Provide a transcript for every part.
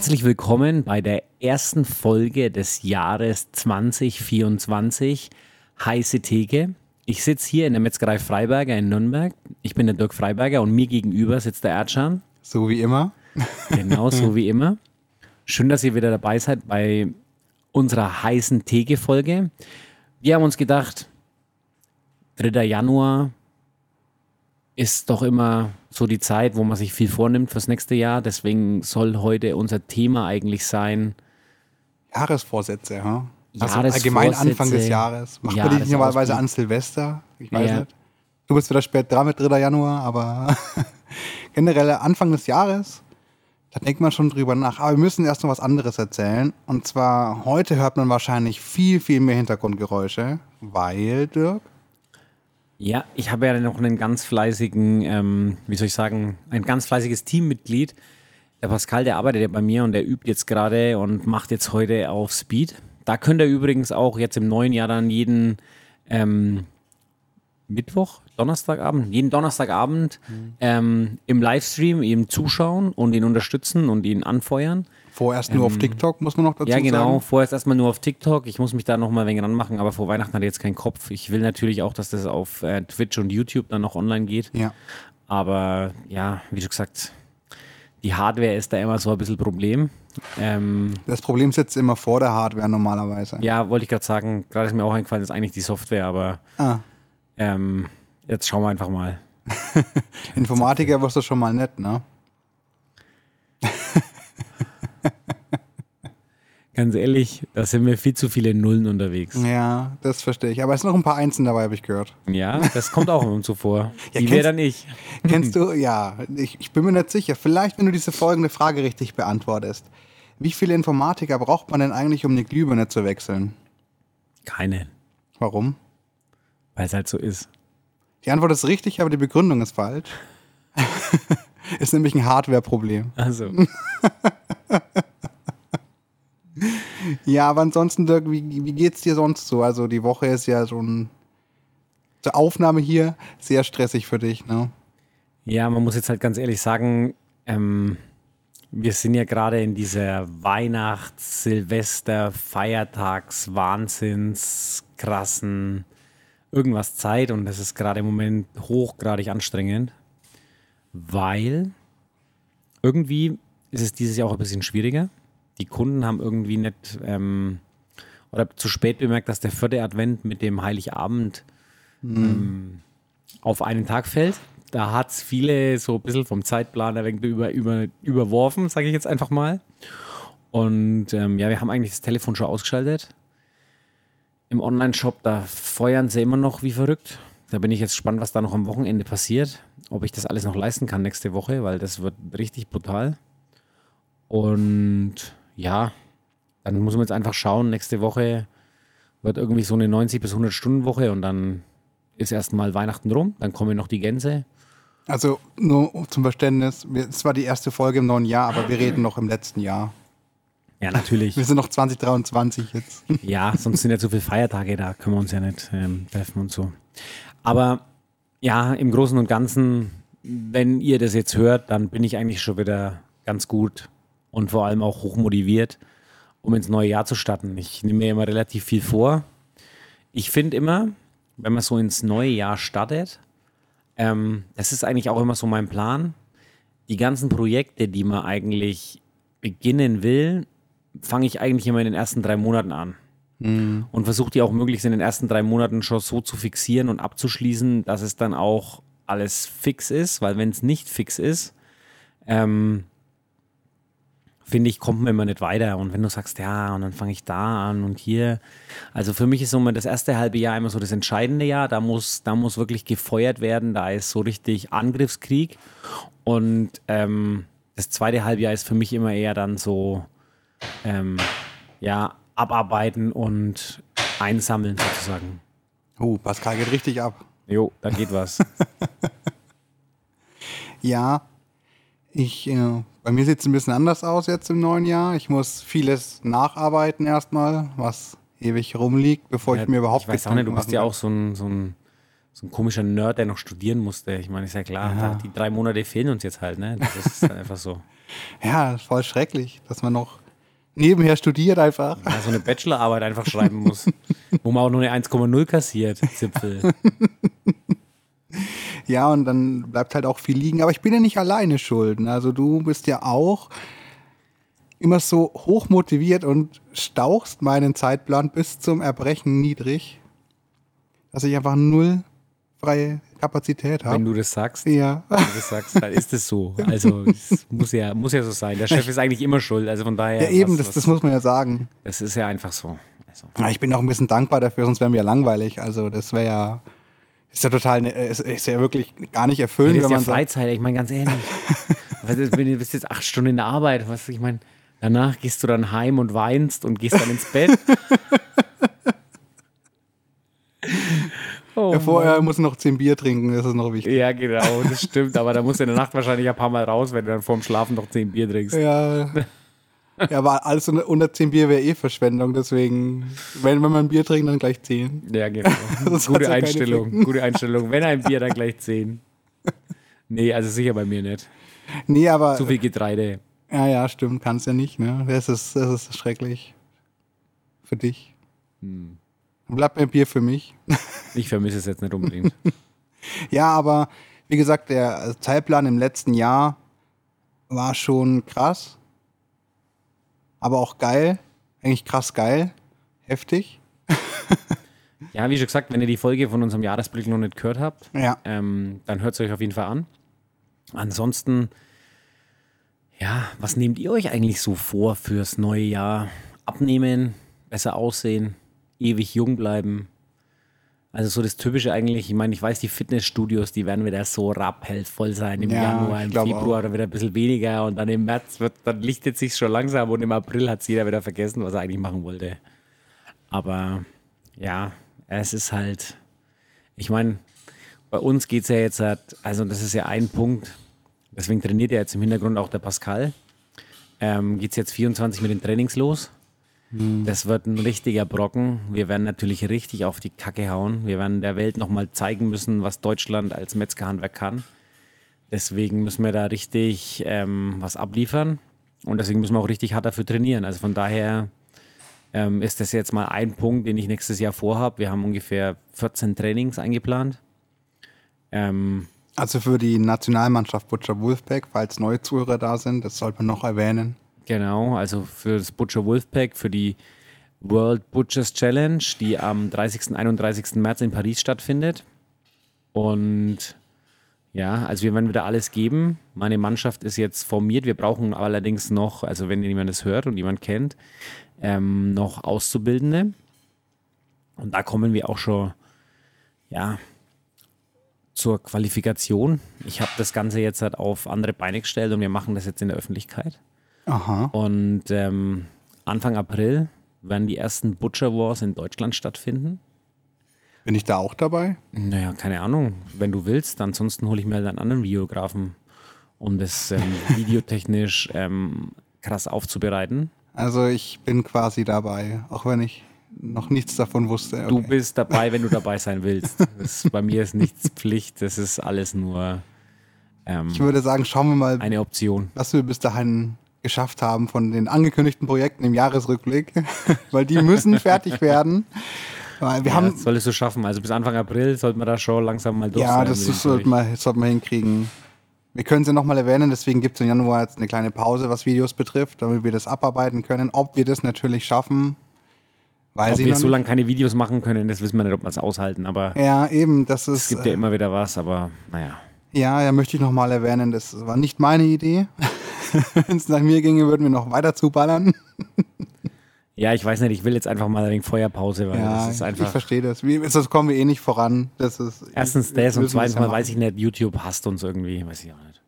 Herzlich willkommen bei der ersten Folge des Jahres 2024. Heiße Theke. Ich sitze hier in der Metzgerei Freiberger in Nürnberg. Ich bin der Dirk Freiberger und mir gegenüber sitzt der Erdschan. So wie immer. Genau, so wie immer. Schön, dass ihr wieder dabei seid bei unserer heißen Theke-Folge. Wir haben uns gedacht, 3. Januar ist doch immer so die Zeit, wo man sich viel vornimmt fürs nächste Jahr. Deswegen soll heute unser Thema eigentlich sein. Jahresvorsätze, ha? Also allgemein Anfang des Jahres. Macht man die nicht normalerweise an Silvester? Ich weiß Ja. nicht. Du bist wieder spät dran mit 3. Januar, aber generell Anfang des Jahres, da denkt man schon drüber nach. Aber wir müssen erst noch was anderes erzählen. Und zwar, heute hört man wahrscheinlich viel, viel mehr Hintergrundgeräusche, weil, Dirk, Ja, ich habe ja noch einen ganz fleißigen, ähm, wie soll ich sagen, ein ganz fleißiges Teammitglied. Der Pascal, der arbeitet ja bei mir und der übt jetzt gerade und macht jetzt heute auf Speed. Da könnt ihr übrigens auch jetzt im neuen Jahr dann jeden ähm, Mittwoch, Donnerstagabend, jeden Donnerstagabend ähm, im Livestream ihm zuschauen und ihn unterstützen und ihn anfeuern. Vorerst nur auf TikTok, muss man noch dazu Ähm, Ja, genau. sagen. Vorerst erstmal nur auf TikTok. Ich muss mich da noch mal ein wenig ranmachen, aber vor Weihnachten hat er jetzt keinen Kopf. Ich will natürlich auch, dass das auf äh, Twitch und YouTube dann noch online geht. Ja. Aber ja, wie schon gesagt, die Hardware ist da immer so ein bisschen Problem. Ähm, Das Problem sitzt immer vor der Hardware normalerweise. ja, wollte ich gerade sagen, gerade ist mir auch eingefallen, ist eigentlich die Software, aber Ah, ähm, jetzt schauen wir einfach mal. Informatiker wirst du schon mal nett, ne? Ganz ehrlich, da sind mir viel zu viele Nullen unterwegs. Ja, das verstehe ich. Aber es sind noch ein paar Einsen dabei, habe ich gehört. Ja, das kommt auch immer so vor. Ja, Die wäre dann ich. Kennst du, ja, ich, ich bin mir nicht sicher. Vielleicht, wenn du diese folgende Frage richtig beantwortest. Wie viele Informatiker braucht man denn eigentlich, um eine Glühbirne zu wechseln? Keine, Warum? weil es halt so ist. Die Antwort ist richtig, aber die Begründung ist falsch. ist nämlich ein Hardware-Problem. Also. Ja, aber ansonsten, Dirk, wie, wie geht's dir sonst so? Also die Woche ist ja schon zur Aufnahme hier sehr stressig für dich, ne? Ja, man muss jetzt halt ganz ehrlich sagen, ähm, wir sind ja gerade in dieser Weihnachts-, Silvester-, Feiertags-, Wahnsinns-, krassen irgendwas Zeit und das ist gerade im Moment hochgradig anstrengend, weil irgendwie ist es dieses Jahr auch ein bisschen schwieriger. Die Kunden haben irgendwie nicht ähm, oder zu spät bemerkt, dass der vierte Advent mit dem Heiligabend auf einen Tag fällt. Da hat es viele so ein bisschen vom Zeitplan über, über, überworfen, sage ich jetzt einfach mal. Und ähm, ja, wir haben eigentlich das Telefon schon ausgeschaltet. Im Online-Shop, da feuern sie immer noch wie verrückt. Da bin ich jetzt gespannt, was da noch am Wochenende passiert. Ob ich das alles noch leisten kann nächste Woche, weil das wird richtig brutal. Und ja, dann muss man jetzt einfach schauen. Nächste Woche wird irgendwie so eine 90 bis 100 Stunden Woche und dann ist erstmal Weihnachten rum. Dann kommen noch die Gänse. Also nur zum Verständnis, es war die erste Folge im neuen Jahr, aber wir reden noch im letzten Jahr. Ja, natürlich. Wir sind noch 2023 jetzt. Ja, sonst sind ja zu viele Feiertage, da können wir uns ja nicht ähm, treffen und so. Aber ja, im Großen und Ganzen, wenn ihr das jetzt hört, dann bin ich eigentlich schon wieder ganz gut und vor allem auch hochmotiviert, um ins neue Jahr zu starten. Ich nehme mir immer relativ viel vor. Ich finde immer, wenn man so ins neue Jahr startet, ähm, das ist eigentlich auch immer so mein Plan, die ganzen Projekte, die man eigentlich beginnen will, fange ich eigentlich immer in den ersten drei Monaten an. Und versuche die auch möglichst in den ersten drei Monaten schon so zu fixieren und abzuschließen, dass es dann auch alles fix ist, weil wenn es nicht fix ist, ähm, finde ich, kommt man immer nicht weiter. Und wenn du sagst, ja, und dann fange ich da an und hier. Also für mich ist so mal das erste halbe Jahr immer so das entscheidende Jahr. Da muss, da muss wirklich gefeuert werden. Da ist so richtig Angriffskrieg. Und ähm, das zweite Halbjahr ist für mich immer eher dann so, ähm, ja, abarbeiten und einsammeln sozusagen. Oh, Pascal geht richtig ab. Jo, da geht was. Ja, ich, äh, bei mir sieht es ein bisschen anders aus jetzt im neuen Jahr. Ich muss vieles nacharbeiten erstmal, was ewig rumliegt, bevor ich mir überhaupt Ich weiß auch nicht, du bist ja auch so ein, so ein, so ein komischer Nerd, der noch studieren musste. Ich meine, ist ja klar, Ja. die drei Monate fehlen uns jetzt halt, ne? Das ist halt einfach so. Ja, voll schrecklich, dass man noch nebenher studiert einfach. Ja, so eine Bachelorarbeit einfach schreiben muss, wo man auch nur eine 1,0 kassiert, Zipfel. Ja, und dann bleibt halt auch viel liegen. Aber ich bin ja nicht alleine schuld. ne? Also du bist ja auch immer so hoch motiviert und stauchst meinen Zeitplan bis zum Erbrechen niedrig, dass ich einfach null freie Kapazität Wenn habe. du das sagst, Ja. wenn du das sagst, dann ist es so. Also es muss ja, muss ja so sein. Der Chef ist eigentlich immer schuld. Also von daher. Ja, eben, was- das, was- das muss man ja sagen. das ist ja einfach so. Also, Ja, ich bin auch ein bisschen dankbar dafür, sonst wären wir ja langweilig. Also das wäre ja, ist ja total, ne- ist, ist ja wirklich gar nicht erfüllend, das ist wenn ja man sagt, Freizeit, ich meine ganz ehrlich. Was ist, du bist jetzt acht Stunden in der Arbeit, was ich meine, danach gehst du dann heim und weinst und gehst dann ins Bett. Oh, ja, vorher muss noch zehn Bier trinken, das ist noch wichtig. ja, genau, das stimmt. Aber da musst du in der Nacht wahrscheinlich ein paar Mal raus, wenn du dann vorm Schlafen noch zehn Bier trinkst. Ja. Ja, aber alles unter unter 10 Bier wäre eh Verschwendung, deswegen, wenn, wenn man ein Bier trinkt, dann gleich 10. Ja, genau. Gute ja Einstellung. Gute Einstellung. Wenn ein Bier, dann gleich zehn. Nee, also sicher bei mir nicht. Nee, aber. Zu viel Getreide. Ja, ja, stimmt, kannst ja nicht, ne? Das ist, das ist schrecklich. Für dich. Hm. Bleibt mir Bier für mich. Ich vermisse es jetzt nicht unbedingt. Ja, aber wie gesagt, der Zeitplan im letzten Jahr war schon krass. Aber auch geil. Eigentlich krass geil. Heftig. Ja, wie schon gesagt, wenn ihr die Folge von unserem Jahresblick noch nicht gehört habt, Ja. ähm, dann hört es euch auf jeden Fall an. Ansonsten, ja, was nehmt ihr euch eigentlich so vor fürs neue Jahr? Abnehmen, besser aussehen, ewig jung bleiben. Also so das Typische eigentlich, ich meine, ich weiß, die Fitnessstudios, die werden wieder so rappelvoll sein. Im Ja, Januar, im Februar dann wieder ein bisschen weniger und dann im März wird, dann lichtet sich schon langsam und im April hat es jeder wieder vergessen, was er eigentlich machen wollte. Aber ja, es ist halt, ich meine, bei uns geht es ja jetzt halt, also das ist ja ein Punkt, deswegen trainiert ja jetzt im Hintergrund auch der Pascal. Ähm, geht es jetzt 24 mit den Trainings los. Das wird ein richtiger Brocken. Wir werden natürlich richtig auf die Kacke hauen. Wir werden der Welt nochmal zeigen müssen, was Deutschland als Metzgerhandwerk kann. Deswegen müssen wir da richtig ähm, was abliefern. Und deswegen müssen wir auch richtig hart dafür trainieren. Also von daher ähm, ist das jetzt mal ein Punkt, den ich nächstes Jahr vorhabe. Wir haben ungefähr 14 Trainings eingeplant. Ähm, Also für die Nationalmannschaft Butcher Wolfpack, falls neue Zuhörer da sind, das sollte man noch erwähnen. Genau, also für das Butcher Wolfpack, für die World Butchers Challenge, die am 30. und 31. März in Paris stattfindet. Und ja, also wir werden wieder alles geben. Meine Mannschaft ist jetzt formiert. Wir brauchen allerdings noch, also wenn jemand das hört und jemand kennt, ähm, noch Auszubildende. Und da kommen wir auch schon, ja, zur Qualifikation. Ich habe das Ganze jetzt halt auf andere Beine gestellt und wir machen das jetzt in der Öffentlichkeit. Aha. Und ähm, Anfang April werden die ersten Butcher Wars in Deutschland stattfinden. Bin ich da auch dabei? Naja, keine Ahnung. Wenn du willst, ansonsten hole ich mir halt einen anderen Videografen, um das ähm, videotechnisch ähm, krass aufzubereiten. Also ich bin quasi dabei, auch wenn ich noch nichts davon wusste. Du Okay. bist dabei, wenn du dabei sein willst. Das, bei mir ist nichts Pflicht, das ist alles nur ähm, Ich würde sagen, schauen wir mal, eine Option. was wir bis dahin geschafft haben von den angekündigten Projekten im Jahresrückblick, weil die müssen fertig werden. Wir Ja, haben, das solltest du schaffen. Also bis Anfang April sollte man da schon langsam mal durch ja, sein. das ist, sollte, man, sollte man hinkriegen. Wir können sie nochmal erwähnen, deswegen gibt es im Januar jetzt eine kleine Pause, was Videos betrifft, damit wir das abarbeiten können. Ob wir das natürlich schaffen, weiß Ob ich wir so lange keine Videos machen können, das wissen wir nicht, ob wir es aushalten. Aber Ja, eben, das es ist. gibt ja immer wieder was. Aber naja. Ja, ja, möchte ich nochmal erwähnen, das war nicht meine Idee. Wenn es nach mir ginge, würden wir noch weiter zuballern. Ja, ich weiß nicht, ich will jetzt einfach mal eine Feuerpause, weil Ja, das ist ich einfach. verstehe das. Wie, sonst kommen wir eh nicht voran. Das ist, Erstens das und zweitens mal weiß ich nicht, YouTube hasst uns irgendwie, weiß ich auch nicht.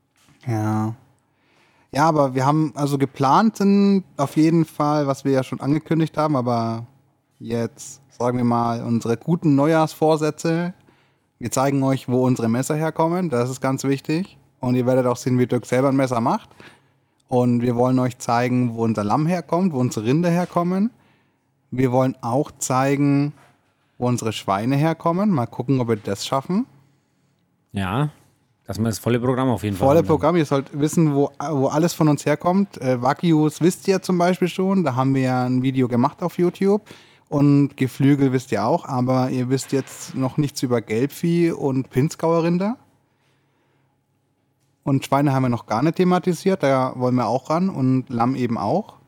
Ja. Ja, aber wir haben also geplant sind auf jeden Fall, was wir ja schon angekündigt haben, aber jetzt sagen wir mal unsere guten Neujahrsvorsätze. Wir zeigen euch, wo unsere Messer herkommen, das ist ganz wichtig. Und ihr werdet auch sehen, wie Dirk selber ein Messer macht. Und wir wollen euch zeigen, wo unser Lamm herkommt, wo unsere Rinde herkommen. Wir wollen auch zeigen, wo unsere Schweine herkommen. Mal gucken, ob wir das schaffen. Ja, dass wir das volle Programm auf jeden Fall Volle haben. Programm, ihr sollt wissen, wo, wo alles von uns herkommt. Äh, Wagyus wisst ihr zum Beispiel schon, da haben wir ja ein Video gemacht auf YouTube. Und Geflügel wisst ihr auch, aber ihr wisst jetzt noch nichts über Gelbvieh und Pinzgauer Rinder. Und Schweine haben wir noch gar nicht thematisiert, da wollen wir auch ran und Lamm eben auch.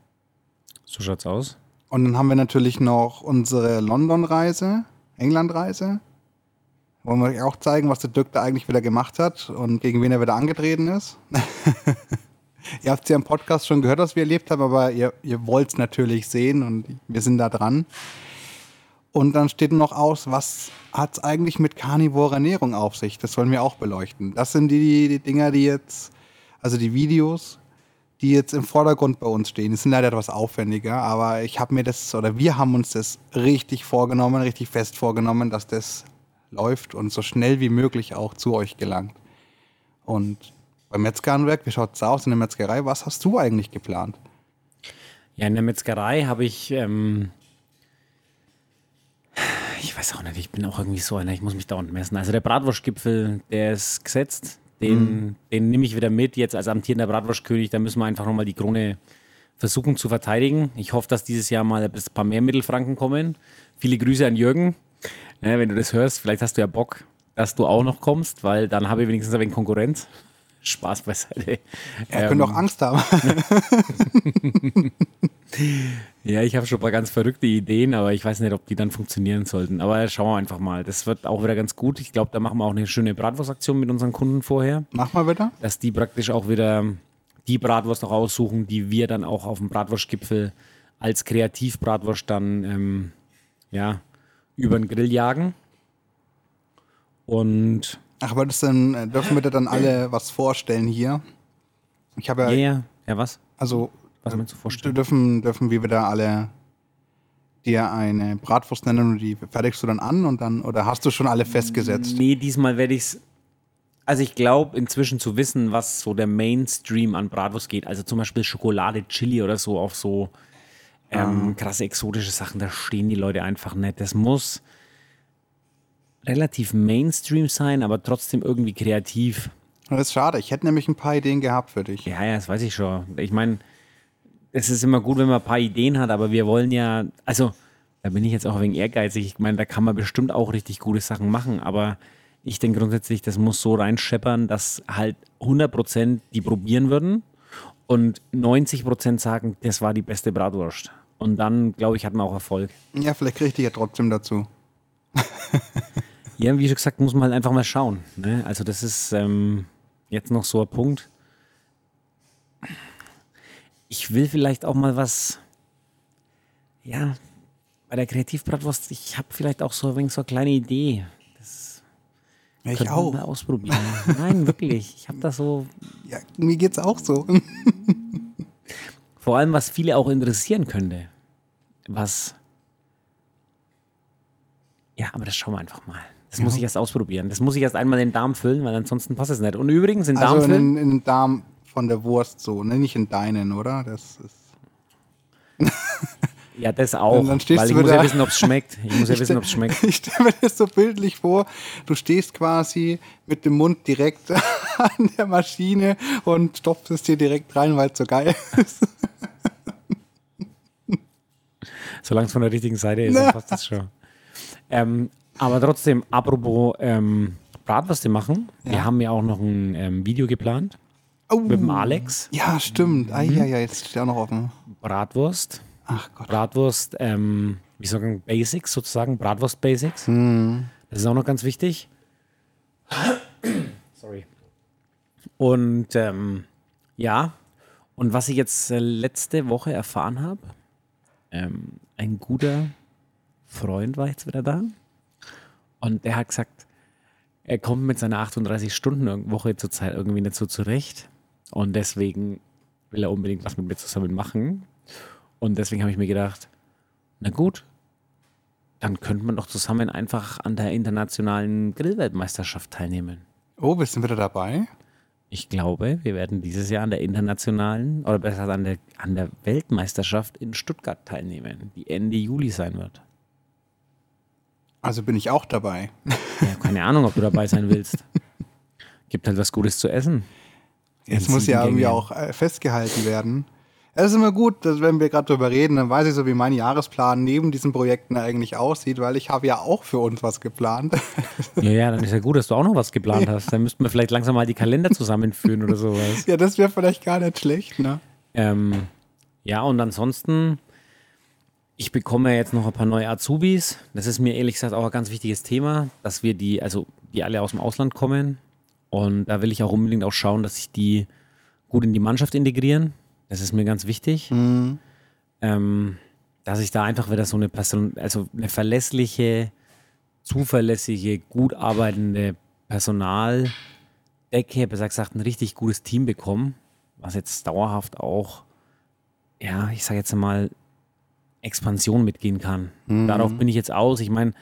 So schaut's aus. Und dann haben wir natürlich noch unsere London-Reise, England-Reise. Wollen wir euch auch zeigen, was der Dirk da eigentlich wieder gemacht hat und gegen wen er wieder angetreten ist. ihr habt es ja im Podcast schon gehört, was wir erlebt haben, aber ihr, ihr wollt es natürlich sehen und wir sind da dran. Und dann steht noch aus, was hat es eigentlich mit karnivorer Ernährung auf sich? Das wollen wir auch beleuchten. Das sind die, die Dinger, die jetzt, also die Videos, die jetzt im Vordergrund bei uns stehen. Die sind leider etwas aufwendiger, aber ich habe mir das, oder wir haben uns das richtig vorgenommen, richtig fest vorgenommen, dass das läuft und so schnell wie möglich auch zu euch gelangt. Und beim Metzgerhandwerk, wie schaut es aus in der Metzgerei? Was hast du eigentlich geplant? Ja, in der Metzgerei habe ich, ähm, ich weiß auch nicht, ich bin auch irgendwie so einer, ich muss mich dauernd messen. Also der Bratwurstgipfel, der ist gesetzt, den, den nehme ich wieder mit, jetzt als amtierender Bratwurstkönig, da müssen wir einfach nochmal die Krone versuchen zu verteidigen. Ich hoffe, dass dieses Jahr mal ein paar mehr Mittelfranken kommen. Viele Grüße an Jürgen. Ja, wenn du das hörst, vielleicht hast du ja Bock, dass du auch noch kommst, weil dann habe ich wenigstens ein wenig Konkurrenz. Spaß beiseite. Er Ähm, könnte auch Angst haben. Ja, ich habe schon ein paar ganz verrückte Ideen, aber ich weiß nicht, ob die dann funktionieren sollten. Aber schauen wir einfach mal. Das wird auch wieder ganz gut. Ich glaube, da machen wir auch eine schöne Bratwurstaktion mit unseren Kunden vorher, Mach mal bitte. dass die praktisch auch wieder die Bratwurst auch aussuchen, die wir dann auch auf dem Bratwurstgipfel als Kreativbratwurst dann ähm, ja, über den Grill jagen. Und Ach, aber das dann, äh, dürfen wir da dann alle was vorstellen hier? Ich habe ja, ja, ja, ja, was? also, Was meinst du vorstellen? dürfen, dürfen wir wieder alle dir eine Bratwurst nennen und die fertigst du dann an und dann, oder hast du schon alle festgesetzt? Nee, diesmal werde ich es. Also ich glaube inzwischen zu wissen, was so der Mainstream an Bratwurst geht. Also zum Beispiel Schokolade, Chili oder so auf so ähm, krasse exotische Sachen, da stehen die Leute einfach nicht. Das muss relativ Mainstream sein, aber trotzdem irgendwie kreativ. Das ist schade. Ich hätte nämlich ein paar Ideen gehabt für dich. Ja, ja, das weiß ich schon. Ich meine, es ist immer gut, wenn man ein paar Ideen hat, aber wir wollen ja, also da bin ich jetzt auch ein wenig ehrgeizig. Ich meine, da kann man bestimmt auch richtig gute Sachen machen, aber ich denke grundsätzlich, das muss so reinscheppern, dass halt 100% die probieren würden und 90% sagen, das war die beste Bratwurst. Und dann, glaube ich, hat man auch Erfolg. Ja, vielleicht kriege ich dich ja trotzdem dazu. Ja, wie schon gesagt, muss man halt einfach mal schauen. Ne? Also das ist ähm, jetzt noch so ein Punkt. Ich will vielleicht auch mal was, ja, bei der Kreativbratwurst, ich habe vielleicht auch so ein wenig so eine kleine Idee. Ja, ich auch. mal ausprobieren. Nein, wirklich. Ich habe da so, Ja, mir geht's auch so. vor allem, was viele auch interessieren könnte. Was, ja, aber das schauen wir einfach mal. Das muss ich erst ausprobieren. Das muss ich erst einmal in den Darm füllen, weil ansonsten passt es nicht. Und übrigens, in Darm Also in, füllen, den- in den Darm von der Wurst so, ne? Nicht in deinen, oder? Das ist. Ja, das auch. Und dann stehst weil ich muss ja wissen, ob es schmeckt. Ich muss ja wissen, ob es schmeckt. Ich stelle mir das so bildlich vor, du stehst quasi mit dem Mund direkt an der Maschine und stopfst es dir direkt rein, weil es so geil ist. Solange es von der richtigen Seite ist, dann passt das schon. Ähm, aber trotzdem, apropos ähm, Bratwürste machen. Wir haben ja auch noch ein ähm, Video geplant Oh. mit dem Alex. Ja, stimmt. Ah, ja, ja, jetzt steht auch noch offen. Bratwurst. Ach Gott. Bratwurst, ähm, wie sagen, Basics sozusagen, Bratwurst Basics. Hm. Das ist auch noch ganz wichtig. Sorry. Und ähm, ja, und was ich jetzt äh, letzte Woche erfahren habe, ähm, ein guter Freund war jetzt wieder da und der hat gesagt, er kommt mit seiner 38-Stunden-Woche zurzeit irgendwie nicht so zurecht und deswegen will er unbedingt was mit mir zusammen machen. Und deswegen habe ich mir gedacht, na gut, dann könnte man doch zusammen einfach an der internationalen Grillweltmeisterschaft teilnehmen. Oh, bist du wieder dabei? Ich glaube, wir werden dieses Jahr an der internationalen oder besser gesagt an der, an der Weltmeisterschaft in Stuttgart teilnehmen, die Ende Juli sein wird. Also bin ich auch dabei. Ja, keine Ahnung, ob du dabei sein willst. Gibt halt was Gutes zu essen. Jetzt muss ja irgendwie auch äh, festgehalten werden. Es ist immer gut, dass, wenn wir gerade drüber reden, dann weiß ich so, wie mein Jahresplan neben diesen Projekten eigentlich aussieht, weil ich habe ja auch für uns was geplant. Ja, ja, dann ist ja gut, dass du auch noch was geplant hast. Dann müssten wir vielleicht langsam mal die Kalender zusammenführen oder sowas. Ja, das wäre vielleicht gar nicht schlecht, ne? Ähm, ja, und ansonsten, ich bekomme jetzt noch ein paar neue Azubis. Das ist mir ehrlich gesagt auch ein ganz wichtiges Thema, dass wir die, also die alle aus dem Ausland kommen. Und da will ich auch unbedingt auch schauen, dass sich die gut in die Mannschaft integrieren. Das ist mir ganz wichtig. Mhm. Ähm, dass ich da einfach wieder so eine Person, also eine verlässliche, zuverlässige, gut arbeitende Personaldecke, besser gesagt ein richtig gutes Team bekomme, was jetzt dauerhaft auch, ja, ich sage jetzt mal, Expansion mitgehen kann. Darauf bin ich jetzt aus. Ich meine,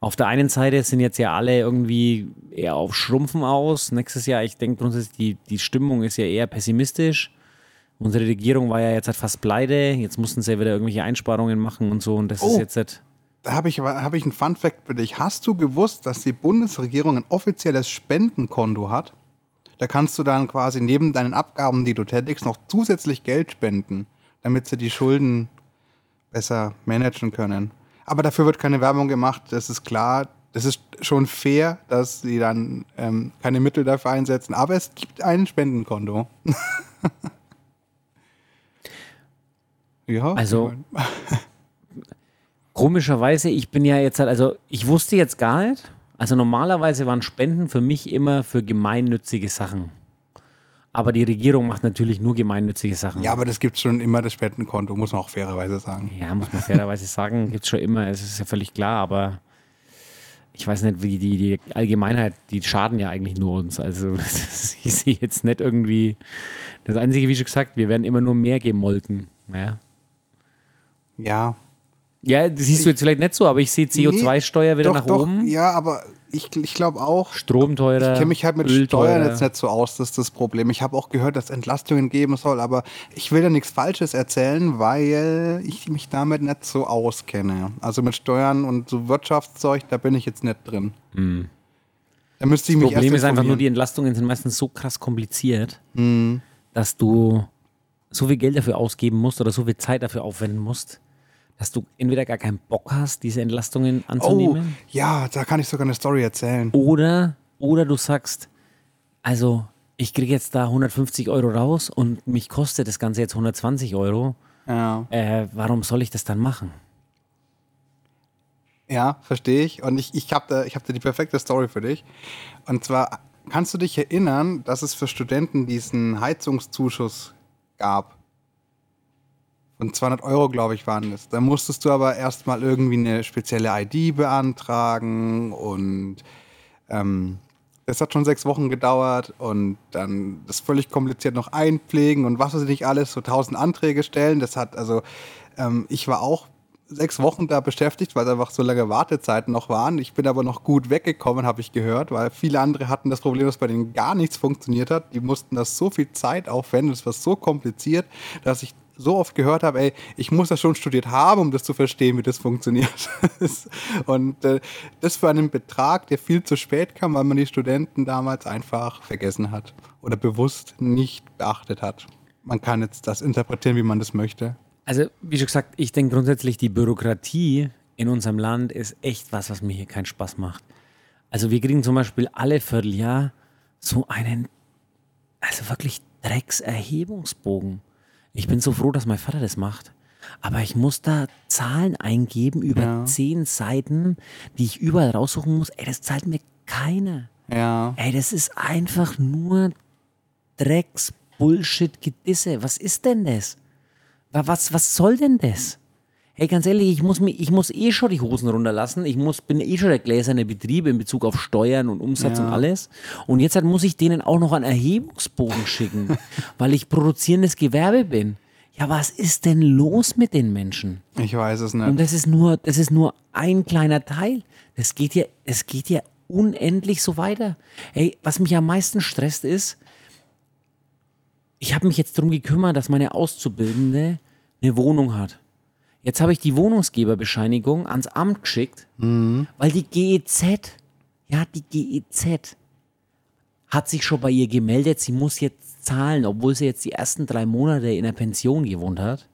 auf der einen Seite sind jetzt ja alle irgendwie eher auf Schrumpfen aus. Nächstes Jahr, ich denke grundsätzlich, die, die Stimmung ist ja eher pessimistisch. Unsere Regierung war ja jetzt halt fast pleite. Jetzt mussten sie ja wieder irgendwelche Einsparungen machen und so. Und das Oh. ist jetzt halt, Da habe ich, hab ich einen Fun-Fact für dich. Hast du gewusst, dass die Bundesregierung ein offizielles Spendenkonto hat? Da kannst du dann quasi neben deinen Abgaben, die du tätigst, noch zusätzlich Geld spenden, damit sie die Schulden besser managen können. Aber dafür wird keine Werbung gemacht, das ist klar. Das ist schon fair, dass sie dann ähm, keine Mittel dafür einsetzen. Aber es gibt ein Spendenkonto. ja. Also- komischerweise, ich bin ja jetzt halt, also ich wusste jetzt gar nicht, also normalerweise waren Spenden für mich immer für gemeinnützige Sachen. Aber die Regierung macht natürlich nur gemeinnützige Sachen. Ja, aber das gibt schon immer das Spendenkonto, muss man auch fairerweise sagen. Ja, muss man fairerweise sagen, gibt es schon immer, es ist ja völlig klar, aber ich weiß nicht, wie die, die Allgemeinheit, die schaden ja eigentlich nur uns. Also ich sehe jetzt nicht irgendwie, das Einzige, wie schon gesagt, wir werden immer nur mehr gemolken. Ja, Ja. ja das siehst du jetzt vielleicht nicht so, aber ich sehe CO2-Steuer wieder doch, nach doch, oben, Ja, aber ich, ich glaube auch, Strom teurer, ich kenne mich halt mit Öl Steuern teurer. jetzt nicht so aus, das ist das Problem. Ich habe auch gehört, dass Entlastungen geben soll, aber ich will da nichts Falsches erzählen, weil ich mich damit nicht so auskenne. Also mit Steuern und so Wirtschaftszeug, da bin ich jetzt nicht drin. Da müsste ich mich Das Problem erst ist einfach nur, die. Entlastungen sind meistens so krass kompliziert, Hm. dass du so viel Geld dafür ausgeben musst oder so viel Zeit dafür aufwenden musst, dass du entweder gar keinen Bock hast, diese Entlastungen Oh, anzunehmen, ja, da kann ich sogar eine Story erzählen. oder, oder du sagst, also ich kriege jetzt da 150 Euro raus und mich kostet das Ganze jetzt 120 Euro. Ja. Äh, warum soll ich das dann machen? Ja, verstehe ich. Und ich, ich habe da, ich hab da die perfekte Story für dich. Und zwar, kannst du dich erinnern, dass es für Studenten diesen Heizungszuschuss gab? Von 200 Euro, glaube ich, waren das. Da musstest du aber erstmal irgendwie eine spezielle ID beantragen und ähm, das hat schon sechs Wochen gedauert und dann das völlig kompliziert noch einpflegen und was weiß ich nicht alles, so tausend Anträge stellen. Das hat, also, ähm, ich war auch sechs Wochen da beschäftigt, weil es einfach so lange Wartezeiten noch waren. Ich bin aber noch gut weggekommen, habe ich gehört, weil viele andere hatten das Problem, dass bei denen gar nichts funktioniert hat. Die mussten das so viel Zeit aufwenden, es war so kompliziert, dass ich so oft gehört habe, ey, ich muss das schon studiert haben, um das zu verstehen, wie das funktioniert. Und äh, das für einen Betrag, der viel zu spät kam, weil man die Studenten damals einfach vergessen hat oder bewusst nicht beachtet hat. Man kann jetzt das interpretieren, wie man das möchte. Also, wie schon gesagt, ich denke grundsätzlich, die Bürokratie in unserem Land ist echt was, was mir hier keinen Spaß macht. Also, wir kriegen zum Beispiel alle Vierteljahr so einen, also wirklich Dreckserhebungsbogen. Ich bin so froh, dass mein Vater das macht. Aber ich muss da Zahlen eingeben über Ja. zehn Seiten, die ich überall raussuchen muss. Ey, das zahlt mir keiner. Ja. Ey, das ist einfach nur Drecks, Bullshit, Gedisse. Was ist denn das? Wa- Was, was soll denn das? Hey, ganz ehrlich, ich muss, mir, ich muss eh schon die Hosen runterlassen. Ich muss, bin eh schon der gläserne Betrieb in Bezug auf Steuern und Umsatz Ja. und alles. Und jetzt halt muss ich denen auch noch einen Erhebungsbogen schicken, weil ich produzierendes Gewerbe bin. Ja, was ist denn los mit den Menschen? Ich weiß es Und nicht. das ist nur, das ist nur ein kleiner Teil. Das geht ja, es geht ja unendlich so weiter. Ey, was mich am meisten stresst ist, ich habe mich jetzt darum gekümmert, dass meine Auszubildende eine Wohnung hat. Jetzt habe ich die Wohnungsgeberbescheinigung ans Amt geschickt, weil die GEZ, ja, die GEZ hat sich schon bei ihr gemeldet, sie muss jetzt zahlen, obwohl sie jetzt die ersten drei Monate in der Pension gewohnt hat,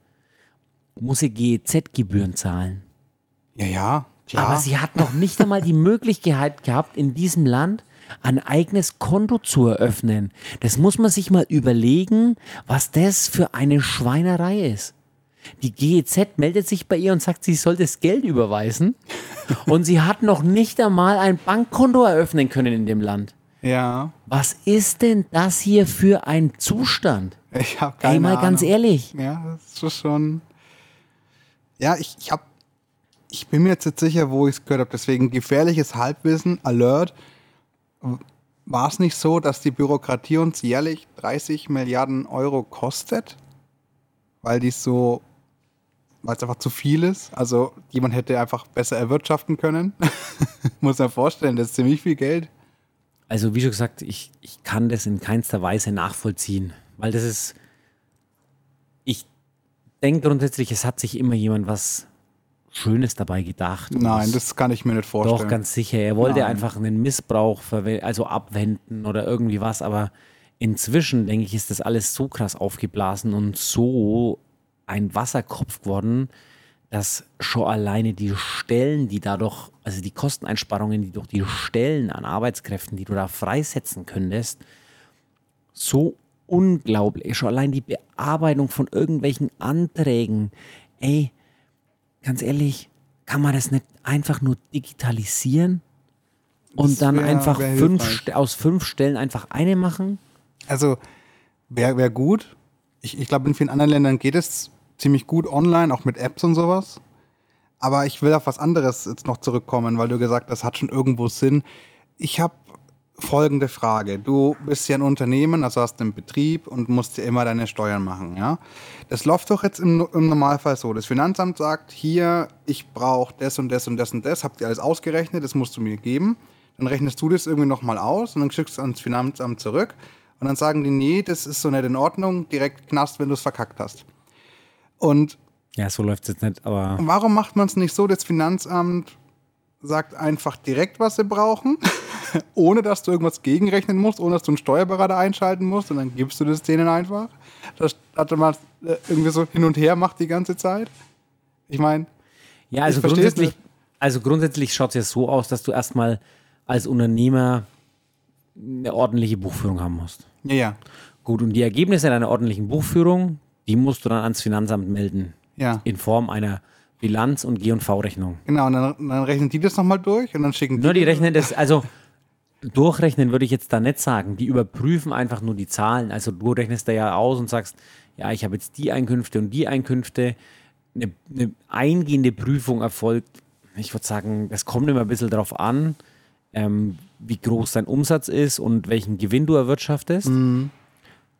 muss sie GEZ-Gebühren zahlen. Ja, ja, klar. Aber sie hat noch nicht einmal die Möglichkeit gehabt, in diesem Land ein eigenes Konto zu eröffnen. Das muss man sich mal überlegen, was das für eine Schweinerei ist. Die GEZ meldet sich bei ihr und sagt, sie soll das Geld überweisen. Und sie hat noch nicht einmal ein Bankkonto eröffnen können in dem Land. ja, Was ist denn das hier für ein Zustand? ich habe keine Ey, mal Ahnung. ganz ehrlich. Ja, das ist schon. Ja, ich, ich hab. Ich bin mir jetzt nicht sicher, wo ich es gehört habe. Deswegen gefährliches Halbwissen, Alert. War es nicht so, dass die Bürokratie uns jährlich 30 Milliarden Euro kostet? Weil die so. Weil es einfach zu viel ist. Also jemand hätte einfach besser erwirtschaften können. Muss man vorstellen, das ist ziemlich viel Geld. Also, wie schon gesagt, ich, ich kann das in keinster Weise nachvollziehen, weil das ist. Ich denke grundsätzlich, es hat sich immer jemand was Schönes dabei gedacht. Nein, das kann ich mir nicht vorstellen. Doch, ganz sicher. Er wollte Nein. einfach einen Missbrauch also abwenden oder irgendwie was, aber inzwischen, denke ich, ist das alles so krass aufgeblasen und so ein Wasserkopf geworden, dass schon alleine die Stellen, die dadurch, also die Kosteneinsparungen, die durch die Stellen an Arbeitskräften, die du da freisetzen könntest, so unglaublich. Schon allein die Bearbeitung von irgendwelchen Anträgen. Ey, ganz ehrlich, kann man das nicht einfach nur digitalisieren und Das dann wär- einfach wär fünf, aus fünf Stellen einfach eine machen? Also wäre wär gut. Ich, ich glaube, in vielen anderen Ländern geht es ziemlich gut online, auch mit Apps und sowas. Aber ich will auf was anderes jetzt noch zurückkommen, weil du gesagt hast, das hat schon irgendwo Sinn. Ich habe folgende Frage. Du bist ja ein Unternehmen, also hast einen Betrieb und musst ja immer deine Steuern machen, ja? Das läuft doch jetzt im, im Normalfall so. Das Finanzamt sagt, hier, ich brauche das und das und das und das, habt ihr alles ausgerechnet, das musst du mir geben. Dann rechnest du das irgendwie nochmal aus und dann schickst du ans Finanzamt zurück. Und dann sagen die, nee, das ist so nicht in Ordnung, direkt Knast, wenn du es verkackt hast. Und Ja, so läuft es jetzt nicht, aber warum macht man es nicht so, das Finanzamt sagt einfach direkt, was sie brauchen, ohne dass du irgendwas gegenrechnen musst, ohne dass du einen Steuerberater einschalten musst und dann gibst du das denen einfach. Das hatte man äh, irgendwie so hin und her macht die ganze Zeit. Ich meine, Ja, also grundsätzlich, also grundsätzlich schaut es ja so aus, dass du erstmal als Unternehmer eine ordentliche Buchführung haben musst. ja, ja, Gut, und die Ergebnisse deiner ordentlichen Buchführung, die musst du dann ans Finanzamt melden. ja. In Form einer Bilanz- und G&V-Rechnung. Genau, und dann, dann rechnen die das nochmal durch und dann schicken die. Nur die rechnen das, also durchrechnen würde ich jetzt da nicht sagen. Die überprüfen einfach nur die Zahlen. Also du rechnest da ja aus und sagst, ja, ich habe jetzt die Einkünfte und die Einkünfte. Eine, eine eingehende Prüfung erfolgt, ich würde sagen, das kommt immer ein bisschen darauf an, ähm, wie groß dein Umsatz ist und welchen Gewinn du erwirtschaftest.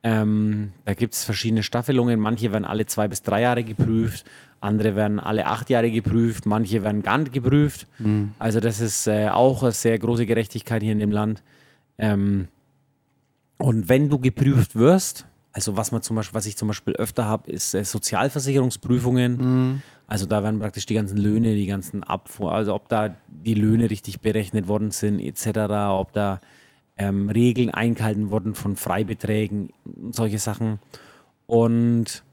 Ähm, da gibt es verschiedene Staffelungen. Manche werden alle zwei bis drei Jahre geprüft, andere werden alle acht Jahre geprüft, manche werden gar nicht geprüft. Also das ist äh, auch eine sehr große Gerechtigkeit hier in dem Land. Ähm, und wenn du geprüft wirst, also was man zum Beispiel, was ich zum Beispiel öfter habe, ist äh, Sozialversicherungsprüfungen. Also da werden praktisch die ganzen Löhne, die ganzen Abfuhr, also ob da die Löhne richtig berechnet worden sind, etc., ob da ähm, Regeln eingehalten wurden von Freibeträgen, solche Sachen. Und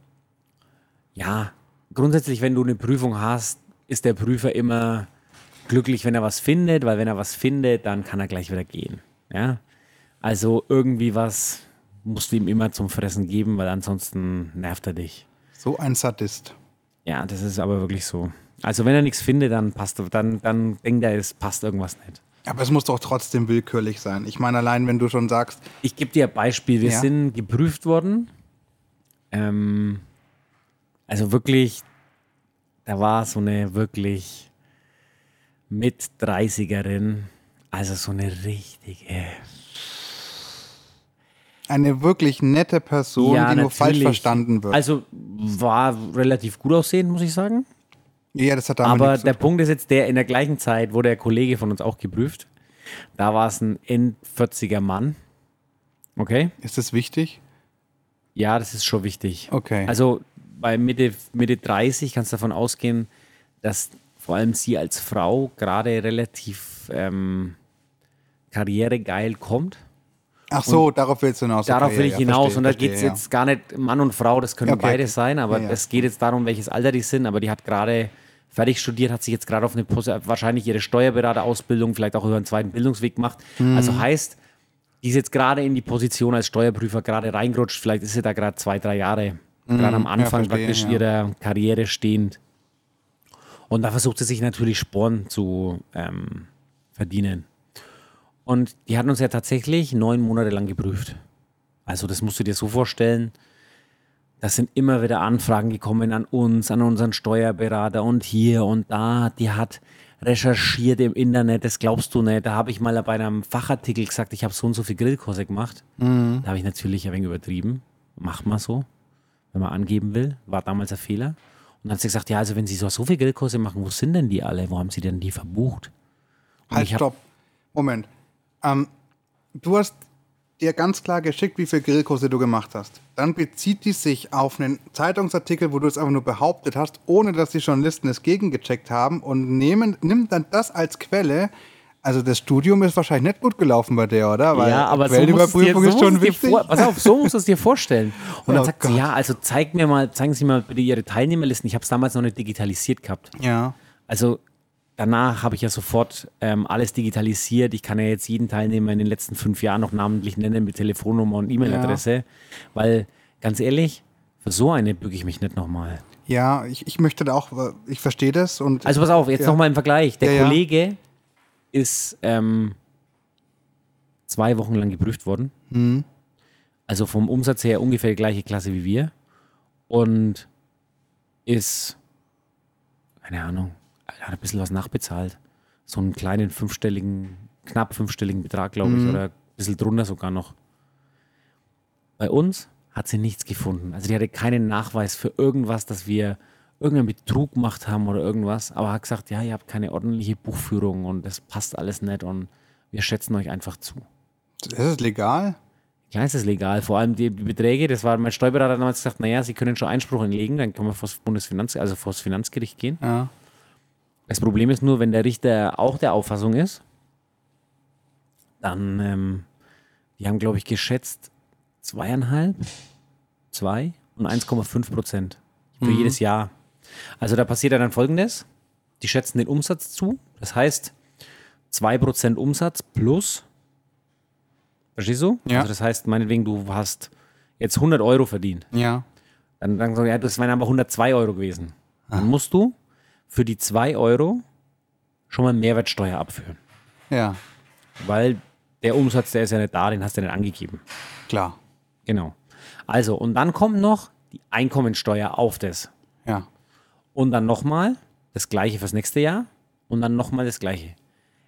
ja, grundsätzlich, wenn du eine Prüfung hast, ist der Prüfer immer glücklich, wenn er was findet, weil wenn er was findet, dann kann er gleich wieder gehen. Ja? Also irgendwie was musst du ihm immer zum Fressen geben, weil ansonsten nervt er dich. So ein Sadist. Ja, das ist aber wirklich so. Also wenn er nichts findet, dann passt dann, dann denkt er, es passt irgendwas nicht. Aber es muss doch trotzdem willkürlich sein. Ich meine, allein wenn du schon sagst, Ich gebe dir ein Beispiel. Wir Ja. sind geprüft worden. Ähm, also wirklich, da war so eine wirklich mit 30erin, also so eine richtige. eine wirklich nette Person, die nur falsch natürlich. verstanden wird. Also war relativ gut aussehend, muss ich sagen. Ja, das hat damit Aber der. Punkt ist jetzt der, in der gleichen Zeit wurde der Kollege von uns auch geprüft. Da war es ein End-40er Mann. Okay? Ist das wichtig? Ja, das ist schon wichtig. Okay. Also bei Mitte, Mitte 30 kannst du davon ausgehen, dass vor allem sie als Frau gerade relativ ähm, karrieregeil kommt. Ach so, darauf willst du hinaus. Darauf Okay, will ich ja, hinaus. verstehe, und da geht es ja. jetzt gar nicht Mann und Frau, das können okay, beide sein, aber Ja, ja. es geht jetzt darum, welches Alter die sind. Aber die hat gerade fertig studiert, hat sich jetzt gerade auf eine wahrscheinlich ihre Steuerberaterausbildung, vielleicht auch über einen zweiten Bildungsweg gemacht. Mhm. Also heißt, die ist jetzt gerade in die Position als Steuerprüfer gerade reingerutscht. Vielleicht ist sie da gerade zwei, drei Jahre, gerade am Anfang Mhm. verstehe, praktisch ja. ihrer Karriere stehend. Und da versucht sie sich natürlich Sporen zu ähm, verdienen. Und die hatten uns ja tatsächlich neun Monate lang geprüft. Also das musst du dir so vorstellen. Das sind immer wieder Anfragen gekommen an uns, an unseren Steuerberater und hier und da. Die hat recherchiert im Internet, das glaubst du nicht. Da habe ich mal bei einem Fachartikel gesagt, ich habe so und so viel Grillkurse gemacht. Da habe ich natürlich ein wenig übertrieben. Macht man so, wenn man angeben will. War damals ein Fehler. Und dann hat sie gesagt, ja, also wenn Sie so, so viele Grillkurse machen, wo sind denn die alle? Wo haben Sie denn die verbucht? Und Halt, stopp. Moment. Ähm, du hast dir ganz klar geschickt, wie viele Grillkurse du gemacht hast. Dann bezieht die sich auf einen Zeitungsartikel, wo du es einfach nur behauptet hast, ohne dass die Journalisten es gegengecheckt haben und nehmen, nimmt dann das als Quelle. Also das Studium ist wahrscheinlich nicht gut gelaufen bei der, oder? Weil ja, aber so dir, Quellenüberprüfung so ist schon wichtig. vor, pass auf, so musst du es dir vorstellen. Und dann Oh sagt sie, Gott. ja, also zeig mir mal, zeigen Sie mal bitte Ihre Teilnehmerlisten. Ich habe es damals noch nicht digitalisiert gehabt. Ja. Also danach habe ich ja sofort ähm, alles digitalisiert. Ich kann ja jetzt jeden Teilnehmer in den letzten fünf Jahren noch namentlich nennen mit Telefonnummer und E-Mail-Adresse. Weil, ganz ehrlich, für so eine bücke ich mich nicht nochmal. Ja, ich, ich möchte da auch, ich verstehe das und Also pass auf, jetzt Ja. nochmal im Vergleich. Der Ja, ja. Kollege ist ähm, zwei Wochen lang geprüft worden. Mhm. Also vom Umsatz her ungefähr die gleiche Klasse wie wir. Und ist, keine Ahnung, er hat ein bisschen was nachbezahlt. So einen kleinen fünfstelligen, knapp fünfstelligen Betrag, glaube Mhm. ich, oder ein bisschen drunter sogar noch. Bei uns hat sie nichts gefunden. Also die hatte keinen Nachweis für irgendwas, dass wir irgendeinen Betrug gemacht haben oder irgendwas, aber hat gesagt, ja, ihr habt keine ordentliche Buchführung und das passt alles nicht und wir schätzen euch einfach zu. ist es legal? Klar ist es legal, vor allem die, die Beträge, das war mein Steuerberater hat damals gesagt, naja, Sie können schon Einspruch einlegen, dann können wir vor das Bundesfinanz, also vor das Finanzgericht gehen. Ja. Das Problem ist nur, wenn der Richter auch der Auffassung ist, dann, ähm, die haben, glaube ich, geschätzt zweieinhalb, zwei und 1,5 Prozent für jedes Jahr. Also da passiert dann folgendes: Die schätzen den Umsatz zu, das heißt 2% Umsatz plus, verstehst du? Ja. Also das heißt, meinetwegen, du hast jetzt 100 Euro verdient. Ja. Dann sagen sie, ja, das wären aber 102 Euro gewesen. Dann musst du für die 2 Euro schon mal Mehrwertsteuer abführen. Ja. Weil der Umsatz, der ist ja nicht da, den hast du ja nicht angegeben. Klar. Genau. Also, und dann kommt noch die Einkommensteuer auf das. Ja. Und dann nochmal das gleiche fürs nächste Jahr und dann nochmal das gleiche.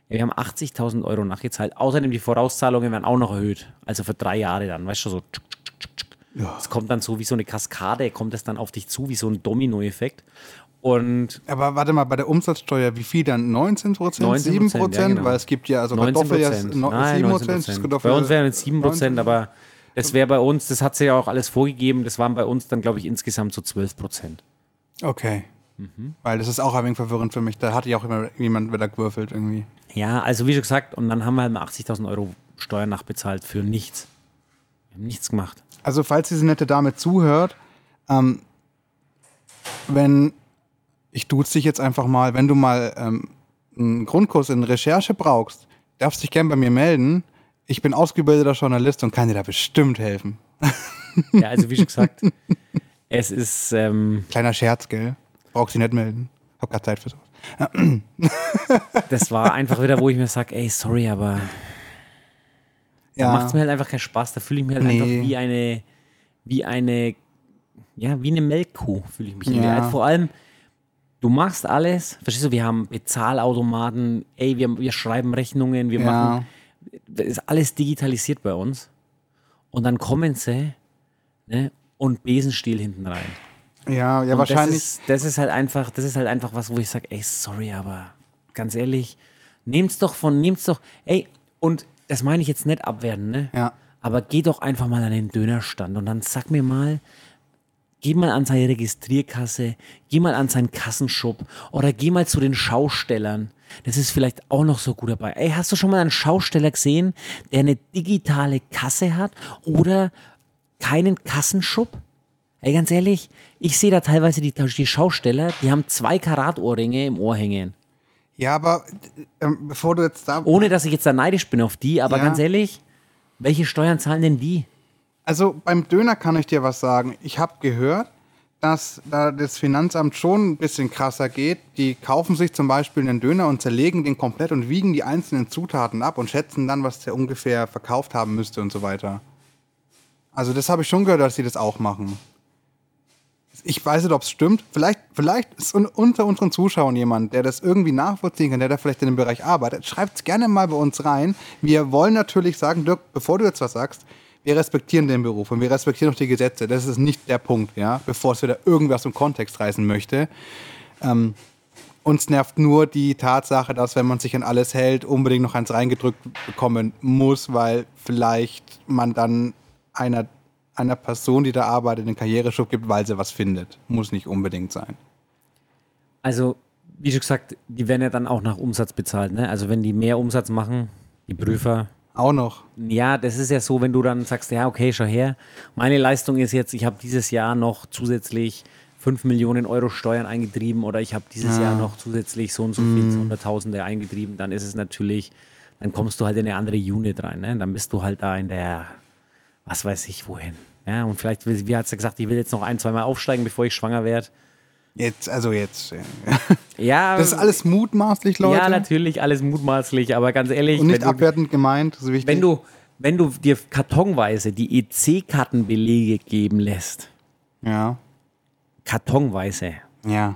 Wir haben 80.000 Euro nachgezahlt. Außerdem die Vorauszahlungen werden auch noch erhöht. Also für drei Jahre dann, weißt du, so. tschuk. Ja. Es kommt dann so wie so eine Kaskade, kommt es dann auf dich zu, wie so ein Dominoeffekt. Und Aber warte mal, bei der Umsatzsteuer, wie viel dann? 19 Prozent? 19%, 7 Prozent? ja, genau. Weil es gibt ja, also 19 Kartoffel ja Prozent. no, Nein, 7 19 Prozent. Bei uns wären es 7 Prozent, 19. aber das wäre bei uns, das hat sie ja auch alles vorgegeben, das waren bei uns dann, glaube ich, insgesamt so 12 Prozent. Okay. Mhm. Weil das ist auch ein wenig verwirrend für mich. Da hatte ich auch immer jemand wieder gewürfelt irgendwie. Ja, also wie schon gesagt, und dann haben wir halt mal 80.000 Euro Steuern nachbezahlt für nichts. Wir haben nichts gemacht. Also, falls diese nette Dame zuhört, ähm, wenn, ich duze dich jetzt einfach mal, wenn du mal ähm, einen Grundkurs in Recherche brauchst, darfst dich gern bei mir melden. Ich bin ausgebildeter Journalist und kann dir da bestimmt helfen. Ja, also wie schon gesagt, es ist, ähm, Kleiner Scherz, gell? Brauchst dich nicht melden. Hab keine Zeit für sowas. das war einfach wieder, wo ich mir sage, ey, sorry, aber da macht es mir halt einfach keinen Spaß. Da fühle ich mich halt Nee. einfach wie eine, wie eine, ja, wie eine Melkkuh fühle ich mich. Ja. Halt vor allem, du machst alles, verstehst du, wir haben Bezahlautomaten, ey, wir, wir schreiben Rechnungen, wir Ja. machen, das ist alles digitalisiert bei uns. Und dann kommen sie ne, und Besenstiel hinten rein. Ja, ja, Und wahrscheinlich. Das ist, das ist halt einfach, das ist halt einfach was, wo ich sage, ey, sorry, aber ganz ehrlich, nehmt's doch von, nehmt's doch, ey, und das meine ich jetzt nicht abwerten, ne? Ja. Aber geh doch einfach mal an den Dönerstand und dann sag mir mal, geh mal an seine Registrierkasse, geh mal an seinen Kassenschub oder geh mal zu den Schaustellern. Das ist vielleicht auch noch so gut dabei. Ey, hast du schon mal einen Schausteller gesehen, der eine digitale Kasse hat oder keinen Kassenschub? Ey, ganz ehrlich, ich sehe da teilweise die, die Schausteller, die haben zwei Karat Ohrringe im Ohr hängen. Ja, aber ähm, bevor du jetzt da. Ohne dass ich jetzt da neidisch bin auf die, aber Ja. ganz ehrlich, welche Steuern zahlen denn die? Also beim Döner kann ich dir was sagen. Ich habe gehört, dass da das Finanzamt schon ein bisschen krasser geht. Die kaufen sich zum Beispiel einen Döner und zerlegen den komplett und wiegen die einzelnen Zutaten ab und schätzen dann, was der ungefähr verkauft haben müsste und so weiter. Also das habe ich schon gehört, dass sie das auch machen. Ich weiß nicht, ob es stimmt. Vielleicht, vielleicht ist un unter unseren Zuschauern jemand, der das irgendwie nachvollziehen kann, der da vielleicht in dem Bereich arbeitet. Schreibt es gerne mal bei uns rein. Wir wollen natürlich sagen, Dirk, bevor du jetzt was sagst, wir respektieren den Beruf und wir respektieren auch die Gesetze. Das ist nicht der Punkt, ja, bevor es wieder irgendwas im Kontext reißen möchte. Ähm, uns nervt nur die Tatsache, dass wenn man sich an alles hält, unbedingt noch eins reingedrückt bekommen muss, weil vielleicht man dann einer, einer Person, die da arbeitet, einen Karriereschub gibt, weil sie was findet. Muss nicht unbedingt sein. Also, wie schon gesagt, die werden ja dann auch nach Umsatz bezahlt. Ne? Also, wenn die mehr Umsatz machen, die Prüfer. Auch noch. Ja, das ist ja so, wenn du dann sagst, ja, okay, schau her, meine Leistung ist jetzt, ich habe dieses Jahr noch zusätzlich 5 Millionen Euro Steuern eingetrieben oder ich habe dieses Jahr noch zusätzlich so und so viel Hunderttausende eingetrieben, dann ist es natürlich, dann kommst du halt in eine andere Unit rein. Ne? Dann bist du halt da in der, was weiß ich wohin. Ja, und vielleicht, wie hat sie gesagt, ich will jetzt noch ein, zweimal aufsteigen, bevor ich schwanger werde. Jetzt, also jetzt. Ja, Das ist alles mutmaßlich, Leute. Ja, natürlich, alles mutmaßlich, aber ganz ehrlich, Und nicht wenn, du, abwertend gemeint. Das ist wichtig. wenn, du, wenn du dir kartonweise die EC-Kartenbelege geben lässt, Ja. kartonweise, Ja.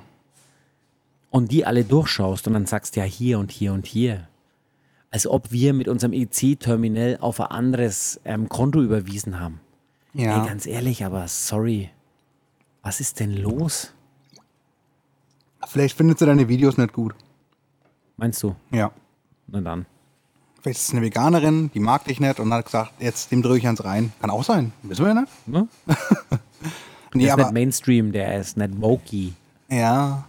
und die alle durchschaust und dann sagst, ja, hier und hier und hier, als ob wir mit unserem EC-Terminal auf ein anderes ähm, Konto überwiesen haben. Ja. Ey, ganz ehrlich, aber sorry, was ist denn los? Vielleicht findet sie deine Videos nicht gut. Meinst du? Ja. Na dann. Vielleicht ist es eine Veganerin, die mag dich nicht und hat gesagt, jetzt dem drücke ich ans rein. Kann auch sein. Wissen wir ja nicht. Ne? Nee, der ist aber nicht Mainstream, der ist nicht wokey. ja.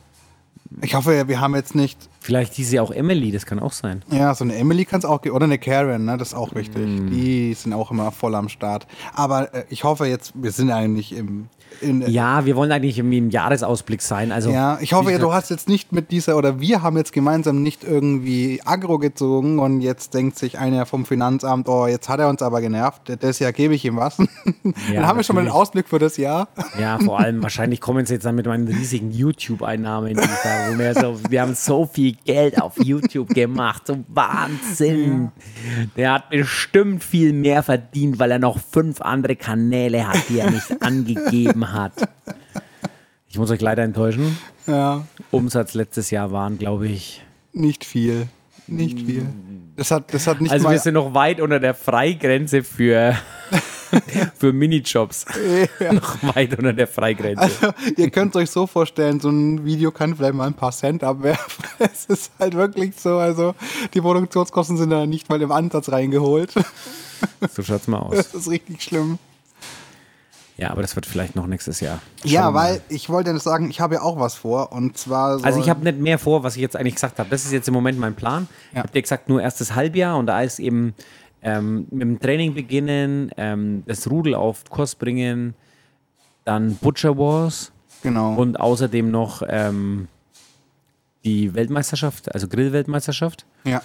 Ich hoffe, wir haben jetzt nicht. Vielleicht hieß sie auch Emily, das kann auch sein. Ja, so eine Emily kann es auch geben. Oder eine Karen, ne? Das ist auch wichtig. Mm. Die sind auch immer voll am Start. Aber äh, ich hoffe jetzt, wir sind eigentlich im. In, Ja, wir wollen eigentlich irgendwie im Jahresausblick sein. Also, Ja, ich hoffe, ja, du hast jetzt nicht mit dieser, oder wir haben jetzt gemeinsam nicht irgendwie aggro gezogen und jetzt denkt sich einer vom Finanzamt, oh, jetzt hat er uns aber genervt, das Jahr gebe ich ihm was. Dann haben wir schon mal einen natürlich. Ausblick für das Jahr. Ja, vor allem wahrscheinlich kommen sie jetzt dann mit meinen riesigen YouTube-Einnahmen, die ich da, wo wir, so, wir haben so viel Geld auf YouTube gemacht, so Wahnsinn. Der hat bestimmt viel mehr verdient, weil er noch fünf andere Kanäle hat, die er nicht angegeben hat. Ich muss euch leider enttäuschen. Ja, Umsatz letztes Jahr waren, glaube ich. nicht viel. Nicht viel. Das hat, das hat nicht Also wir sind noch weit unter der Freigrenze für, für Minijobs. noch weit unter der Freigrenze. Also, ihr könnt euch so vorstellen, so ein Video kann vielleicht mal ein paar Cent abwerfen. Es ist halt wirklich so, also die Produktionskosten sind da nicht mal im Ansatz reingeholt. So schaut's mal aus. Das ist richtig schlimm. Ja, aber das wird vielleicht noch nächstes Jahr. Ja, Schauen mal. weil ich wollte das sagen, ich habe ja auch was vor und zwar so Also ich habe nicht mehr vor, was ich jetzt eigentlich gesagt habe. Das ist jetzt im Moment mein Plan. Ich Ja. habe dir gesagt, nur erstes Halbjahr und da ist eben ähm, mit dem Training beginnen, ähm, das Rudel auf Kurs bringen, dann Butcher Wars genau. und außerdem noch ähm, die Weltmeisterschaft, also Grill-Weltmeisterschaft. ja.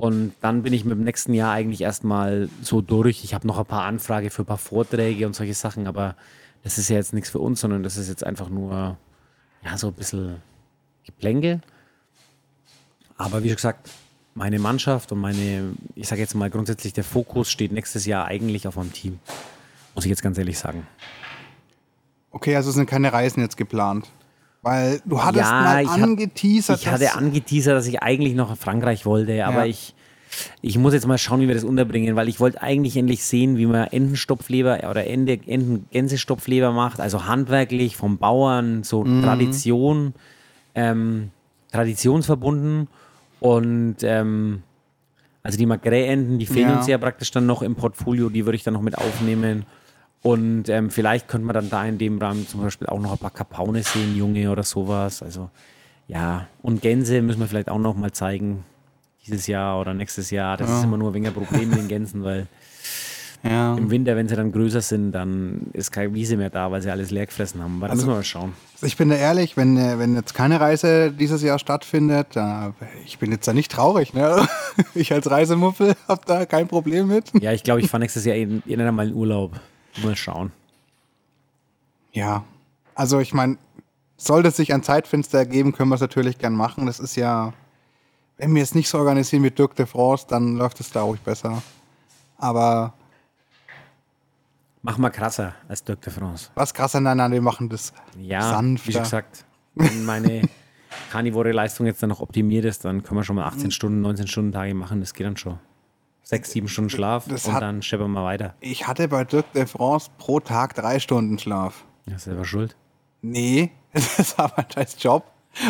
Und dann bin ich mit dem nächsten Jahr eigentlich erstmal so durch. Ich habe noch ein paar Anfrage für ein paar Vorträge und solche Sachen, aber das ist ja jetzt nichts für uns, sondern das ist jetzt einfach nur, ja, so ein bisschen Geplänkel. Aber wie gesagt, meine Mannschaft und meine, ich sage jetzt mal grundsätzlich, der Fokus steht nächstes Jahr eigentlich auf meinem Team. Muss ich jetzt ganz ehrlich sagen. Okay, also sind keine Reisen jetzt geplant. Weil du hattest Ja, mal ich angeteasert. Ich hatte angeteasert, dass ich eigentlich noch in Frankreich wollte, aber Ja. ich, ich muss jetzt mal schauen, wie wir das unterbringen, weil ich wollte eigentlich endlich sehen, wie man Entenstopfleber oder Ente, Enten-Gänsestopfleber macht, also handwerklich vom Bauern, so Mhm. Tradition, ähm, traditionsverbunden und ähm, also die Magret-Enten, die fehlen Ja. uns ja praktisch dann noch im Portfolio, die würde ich dann noch mit aufnehmen Und ähm, vielleicht könnte man dann da in dem Rahmen zum Beispiel auch noch ein paar Kapaune sehen, Junge oder sowas. Also ja, und Gänse müssen wir vielleicht auch noch mal zeigen dieses Jahr oder nächstes Jahr. Das Ja. ist immer nur weniger Problem mit den Gänsen, weil Ja. im Winter, wenn sie dann größer sind, dann ist keine Wiese mehr da, weil sie alles leer gefressen haben. Aber da Also- müssen wir mal schauen. Also ich bin da ehrlich, wenn, wenn jetzt keine Reise dieses Jahr stattfindet, da, ich bin jetzt da nicht traurig. Ne? Ich als Reisemuffel habe da kein Problem mit. Ja, ich glaube, ich fahre nächstes Jahr in, in mal in Urlaub. Mal schauen. Ja, also ich meine, sollte es sich ein Zeitfenster ergeben, können wir es natürlich gern machen. Das ist ja, wenn wir es nicht so organisieren wie Dirk de France, dann läuft es da ruhig besser. Aber Mach mal krasser als Dirk de France. was krasser, nein, nein, wir machen das Ja, sanfter. wie schon gesagt, wenn meine Carnivore-Leistung jetzt dann noch optimiert ist, dann können wir schon mal 18 Stunden, 19 Stunden Tage machen. Das geht dann schon. Sechs, sieben Stunden Schlaf Das und hat- dann scheppern wir weiter. Ich hatte bei Dirk de France pro Tag drei Stunden Schlaf. Ja, selber schuld. Nee, das war mein scheiß Job.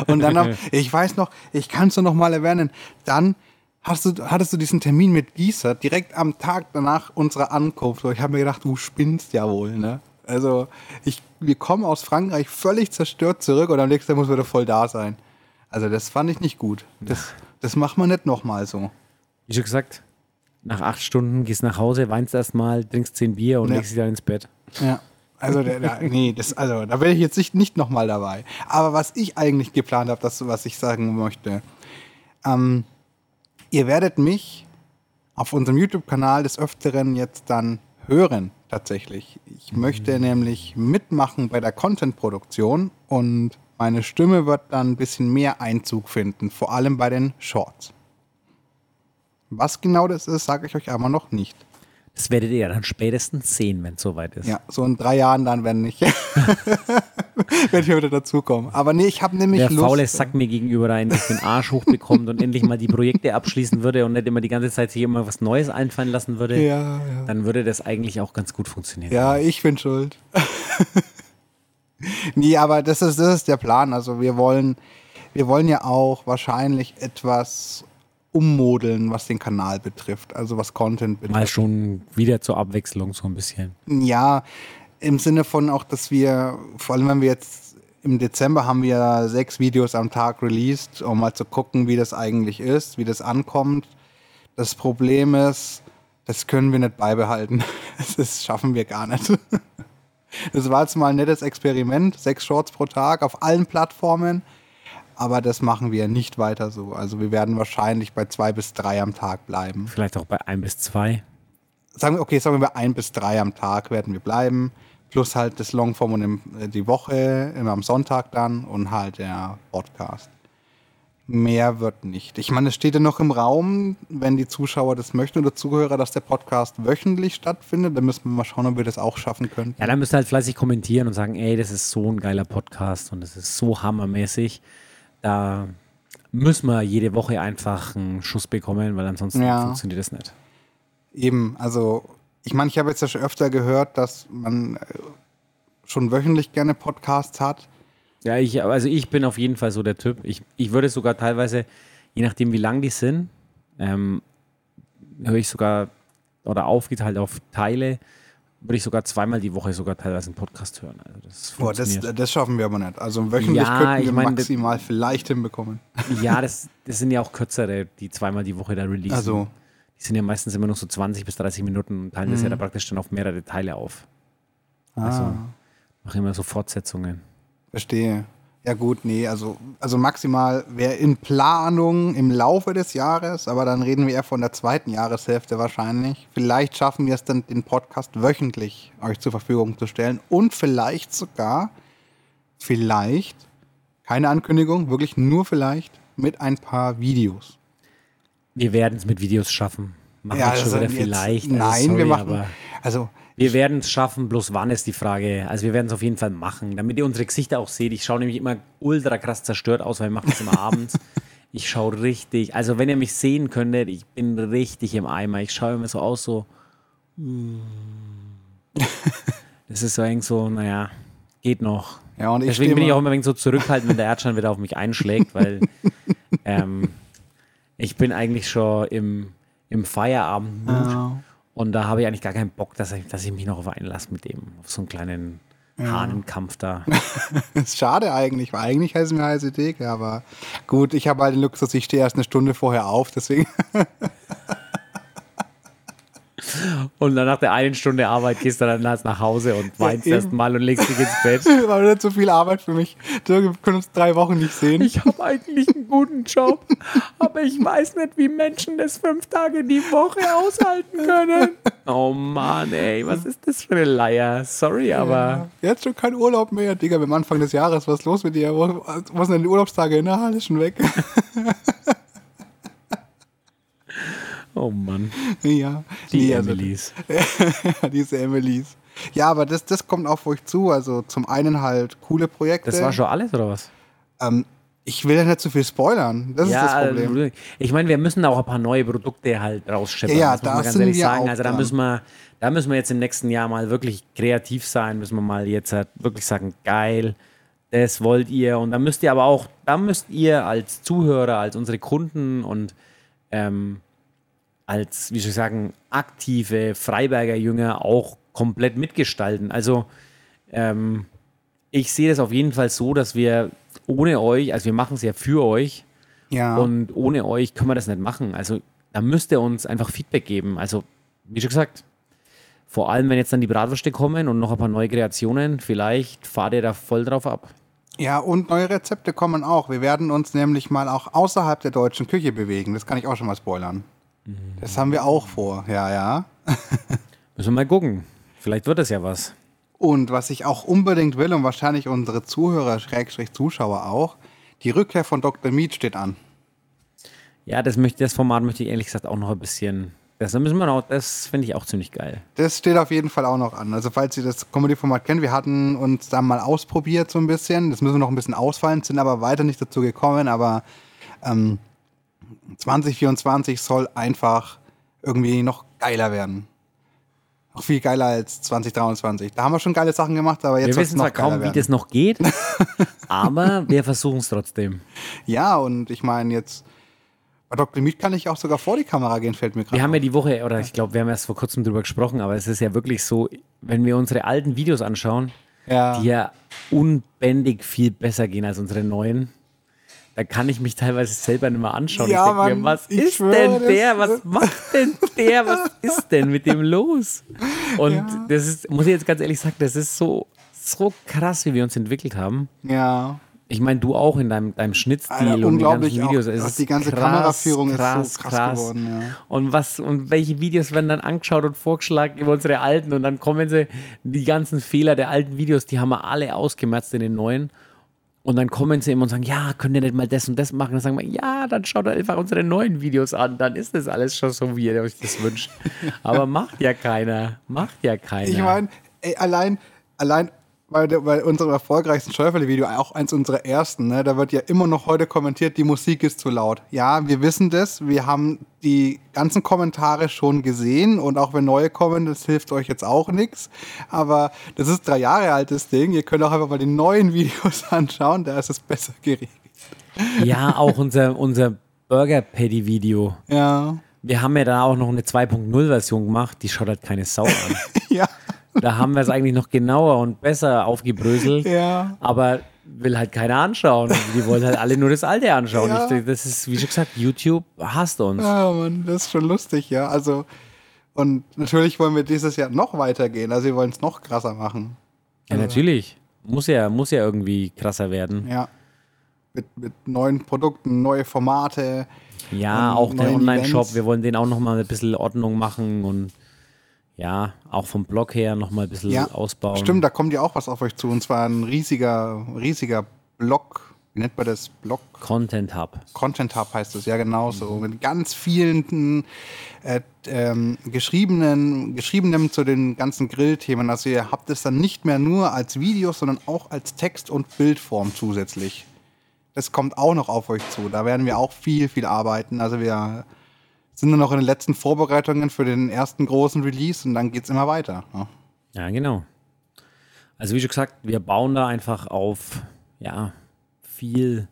Und dann, noch, ich weiß noch, ich kann es noch mal erwähnen, dann hast du, hattest du diesen Termin mit Gießer direkt am Tag danach unserer Ankunft. Ich habe mir gedacht, du spinnst ja wohl, ne? Also, ich, wir kommen aus Frankreich völlig zerstört zurück und am nächsten Tag muss wieder voll da sein. Also, das fand ich nicht gut. Das, das macht man nicht nochmal so. Wie schon gesagt, nach acht Stunden gehst nach Hause, weinst erstmal, trinkst zehn Bier und Ja. legst dich dann ins Bett. Ja. Also, der, der, nee, das, also, da bin ich jetzt nicht, nicht nochmal dabei. Aber was ich eigentlich geplant habe, das, was ich sagen möchte, ähm, ihr werdet mich auf unserem YouTube-Kanal des Öfteren jetzt dann hören, tatsächlich. Ich möchte nämlich mitmachen bei der Content-Produktion und meine Stimme wird dann ein bisschen mehr Einzug finden, vor allem bei den Shorts. Was genau das ist, sage ich euch aber noch nicht. Das werdet ihr ja dann spätestens sehen, wenn es soweit ist. Ja, so in drei Jahren dann, wenn ich, wenn ich wieder dazukomme. Aber nee, ich habe nämlich Der Lust. faule Sack mir gegenüber da endlich den Arsch hochbekommt und endlich mal die Projekte abschließen würde und nicht immer die ganze Zeit sich immer was Neues einfallen lassen würde, Ja, ja. dann würde das eigentlich auch ganz gut funktionieren. Ja, ich bin schuld. nee, aber das ist, das ist der Plan. Also wir wollen, wir wollen ja auch wahrscheinlich etwas ummodeln, was den Kanal betrifft, also was Content betrifft. Mal schon wieder zur Abwechslung so ein bisschen. Ja, im Sinne von auch, dass wir, vor allem wenn wir jetzt im Dezember haben wir sechs Videos am Tag released, um mal zu gucken, wie das eigentlich ist, wie das ankommt. Das Problem ist, das können wir nicht beibehalten. Das schaffen wir gar nicht. Das war jetzt mal ein nettes Experiment, sechs Shorts pro Tag auf allen Plattformen, aber das machen wir nicht weiter so. Also wir werden wahrscheinlich bei zwei bis drei am Tag bleiben Vielleicht auch bei ein bis zwei. sagen wir, okay, sagen wir ein bis drei am Tag werden wir bleiben. Plus halt das Longform und im, äh, die Woche, immer am Sonntag dann und halt der Podcast. Mehr wird nicht. Ich meine, es steht ja noch im Raum, wenn die Zuschauer das möchten oder Zuhörer, dass der Podcast wöchentlich stattfindet. Dann müssen wir mal schauen, ob wir das auch schaffen können. Ja, dann müsst ihr halt fleißig kommentieren und sagen, ey, das ist so ein geiler Podcast und das ist so hammermäßig. Da müssen wir jede Woche einfach einen Schuss bekommen, weil ansonsten Ja. funktioniert das nicht. Eben, also ich meine, ich habe jetzt ja schon öfter gehört, dass man äh, schon wöchentlich gerne Podcasts hat. Ja, ich, also ich bin auf jeden Fall so der Typ. Ich, ich würde sogar teilweise, je nachdem wie lang die sind, ähm, höre ich sogar oder aufgeteilt auf Teile, würde ich sogar zweimal die Woche sogar teilweise einen Podcast hören. Also das Boah, das, das schaffen wir aber nicht. Also wöchentlich Ja, könnten wir ich meine, das- maximal vielleicht hinbekommen. ja, das, das sind ja auch kürzere, die zweimal die Woche da releasen. Also, Die sind ja meistens immer noch so 20 bis 30 Minuten und teilen das ja da praktisch dann auf mehrere Teile auf. Also ah, machen immer so Fortsetzungen. verstehe. Ja gut, nee, also, also maximal wäre in Planung im Laufe des Jahres, aber dann reden wir eher von der zweiten Jahreshälfte wahrscheinlich. Vielleicht schaffen wir es dann, den Podcast wöchentlich euch zur Verfügung zu stellen und vielleicht sogar, vielleicht, keine Ankündigung, wirklich nur vielleicht, mit ein paar Videos. Wir werden es mit Videos schaffen. Machen wir das schon wieder sind jetzt- vielleicht. Also Nein, sorry, wir machen, aber also wir werden es schaffen, bloß wann ist die Frage. Also wir werden es auf jeden Fall machen, damit ihr unsere Gesichter auch seht. Ich schaue nämlich immer ultra krass zerstört aus, weil wir machen das immer abends. Ich schaue richtig, also wenn ihr mich sehen könntet, ich bin richtig im Eimer. Ich schaue immer so aus, so. mm. Das ist so eng so, naja, geht noch. Ja, und ich Deswegen bin ich auch immer ein wenig so zurückhaltend, wenn der Erdschein wieder auf mich einschlägt, weil ähm, ich bin eigentlich schon im, im Feierabend Ja. Und da habe ich eigentlich gar keinen Bock, dass ich, dass ich mich noch auf einlasse mit dem, auf so einen kleinen Hahnenkampf da. ist schade eigentlich, weil eigentlich heißen wir heiße Theke, aber gut, ich habe halt den Luxus, ich stehe erst eine Stunde vorher auf, deswegen. Und dann nach der einen Stunde Arbeit gehst du dann nach Hause und weinst ja, erstmal und legst dich ins Bett. War nicht so viel Arbeit für mich. Wir können uns drei Wochen nicht sehen. Ich habe eigentlich einen guten Job, aber ich weiß nicht, wie Menschen das fünf Tage die Woche aushalten können. Oh Mann, ey, was ist das für eine Leier? Sorry, aber. Ja, jetzt schon kein Urlaub mehr, Digga. Am Anfang des Jahres, was ist los mit dir? Wo, wo sind denn die Urlaubstage? Na, alles schon weg. Oh Mann. Ja. Die nee, also Emilys. diese Emilys. Ja, aber das, das kommt auf euch zu. Also zum einen halt coole Projekte. Das war schon alles, oder was? Ähm, ich will ja nicht zu viel spoilern. Das ja, ist das Problem. Ich meine, wir müssen auch ein paar neue Produkte halt rausschippen. Ja, ja das muss ganz ehrlich sagen. Also da müssen wir, da müssen wir jetzt im nächsten Jahr mal wirklich kreativ sein. Müssen wir mal jetzt halt wirklich sagen, geil, das wollt ihr. Und da müsst ihr aber auch, da müsst ihr als Zuhörer, als unsere Kunden und ähm, als, wie soll ich sagen, aktive Freiberger Jünger auch komplett mitgestalten. Also ähm, ich sehe das auf jeden Fall so, dass wir ohne euch, also wir machen es ja für euch ja. und ohne euch können wir das nicht machen. Also da müsst ihr uns einfach Feedback geben. Also wie schon gesagt, vor allem wenn jetzt dann die Bratwürste kommen und noch ein paar neue Kreationen, vielleicht fahrt ihr da voll drauf ab. Ja, und neue Rezepte kommen auch. Wir werden uns nämlich mal auch außerhalb der deutschen Küche bewegen. Das kann ich auch schon mal spoilern. Das haben wir auch vor, ja, ja. Müssen wir mal gucken. Vielleicht wird es ja was. Und was ich auch unbedingt will und wahrscheinlich unsere Zuhörer, Schrägstrich Zuschauer auch, die Rückkehr von Dr. Mead steht an. Ja, das, möchte, das Format möchte ich ehrlich gesagt auch noch ein bisschen. Das müssen wir noch, das finde ich auch ziemlich geil. Das steht auf jeden Fall auch noch an. Also falls ihr das Comedy-Format kennt, wir hatten uns da mal ausprobiert so ein bisschen. Das müssen wir noch ein bisschen ausfallen, sind aber weiter nicht dazu gekommen. Aber ähm, 2024 soll einfach irgendwie noch geiler werden. Noch viel geiler als 2023. Da haben wir schon geile Sachen gemacht, aber jetzt Wir wissen zwar kaum, werden. wie das noch geht, aber wir versuchen es trotzdem. Ja, und ich meine jetzt, bei Dr. Meat kann ich auch sogar vor die Kamera gehen, fällt mir gerade Wir haben ja die Woche, oder ich glaube, wir haben erst vor kurzem drüber gesprochen, aber es ist ja wirklich so, wenn wir unsere alten Videos anschauen, ja. die ja unbändig viel besser gehen als unsere neuen da kann ich mich teilweise selber nicht mehr anschauen. Ja, ich denke mir, was ist denn der? Was macht denn der? Was ist denn mit dem los? Und ja. das ist, muss ich jetzt ganz ehrlich sagen, das ist so, so krass, wie wir uns entwickelt haben. Ja. Ich meine, du auch in deinem, deinem Schnittstil Alter, und die ganzen Videos. Auch, es ist die ganze krass, Kameraführung krass, ist so krass, krass. geworden. Ja. Und, was, und welche Videos werden dann angeschaut und vorgeschlagen über unsere alten und dann kommen sie, die ganzen Fehler der alten Videos, die haben wir alle ausgemerzt in den neuen. Und dann kommen sie immer und sagen, ja, könnt ihr nicht mal das und das machen? Dann sagen wir, ja, dann schaut einfach unsere neuen Videos an. Dann ist das alles schon so, wie ihr euch das wünscht. Aber macht ja keiner. Macht ja keiner. Ich meine, allein, allein bei, bei unserem erfolgreichsten Schäuferle-Video, auch eins unserer ersten, ne, da wird ja immer noch heute kommentiert, die Musik ist zu laut. Ja, wir wissen das, wir haben die ganzen Kommentare schon gesehen und auch wenn neue kommen, das hilft euch jetzt auch nichts. Aber das ist drei Jahre altes Ding, ihr könnt auch einfach mal die neuen Videos anschauen, da ist es besser geregelt. Ja, auch unser, unser Burger Paddy Video. Ja. Wir haben ja da auch noch eine 2.0 Version gemacht, die schaut halt keine Sau an. ja. Da haben wir es eigentlich noch genauer und besser aufgebröselt. Ja. Aber will halt keiner anschauen. Die wollen halt alle nur das Alte anschauen. Ja. Ich, das ist, wie schon gesagt, YouTube hasst uns. Ja, Mann, das ist schon lustig, ja. Also, und natürlich wollen wir dieses Jahr noch weitergehen. Also, wir wollen es noch krasser machen. Ja, also. natürlich. Muss ja, muss ja irgendwie krasser werden. Ja. Mit, mit neuen Produkten, neue Formate. Ja, auch der Online-Shop. Wir wollen den auch noch mal ein bisschen Ordnung machen und ja, auch vom Blog her nochmal ein bisschen ja, ausbauen. Stimmt, da kommt ja auch was auf euch zu. Und zwar ein riesiger, riesiger Blog. Wie nennt man das? Blog? Content Hub. Content Hub heißt es, ja genau so. Mhm. Mit ganz vielen äh, ähm, geschriebenen, geschriebenem zu den ganzen Grillthemen. Also ihr habt es dann nicht mehr nur als Video, sondern auch als Text- und Bildform zusätzlich. Das kommt auch noch auf euch zu. Da werden wir auch viel, viel arbeiten. Also wir sind nur noch in den letzten Vorbereitungen für den ersten großen Release und dann geht es immer weiter. Ja. ja, genau. Also wie schon gesagt, wir bauen da einfach auf ja, viel,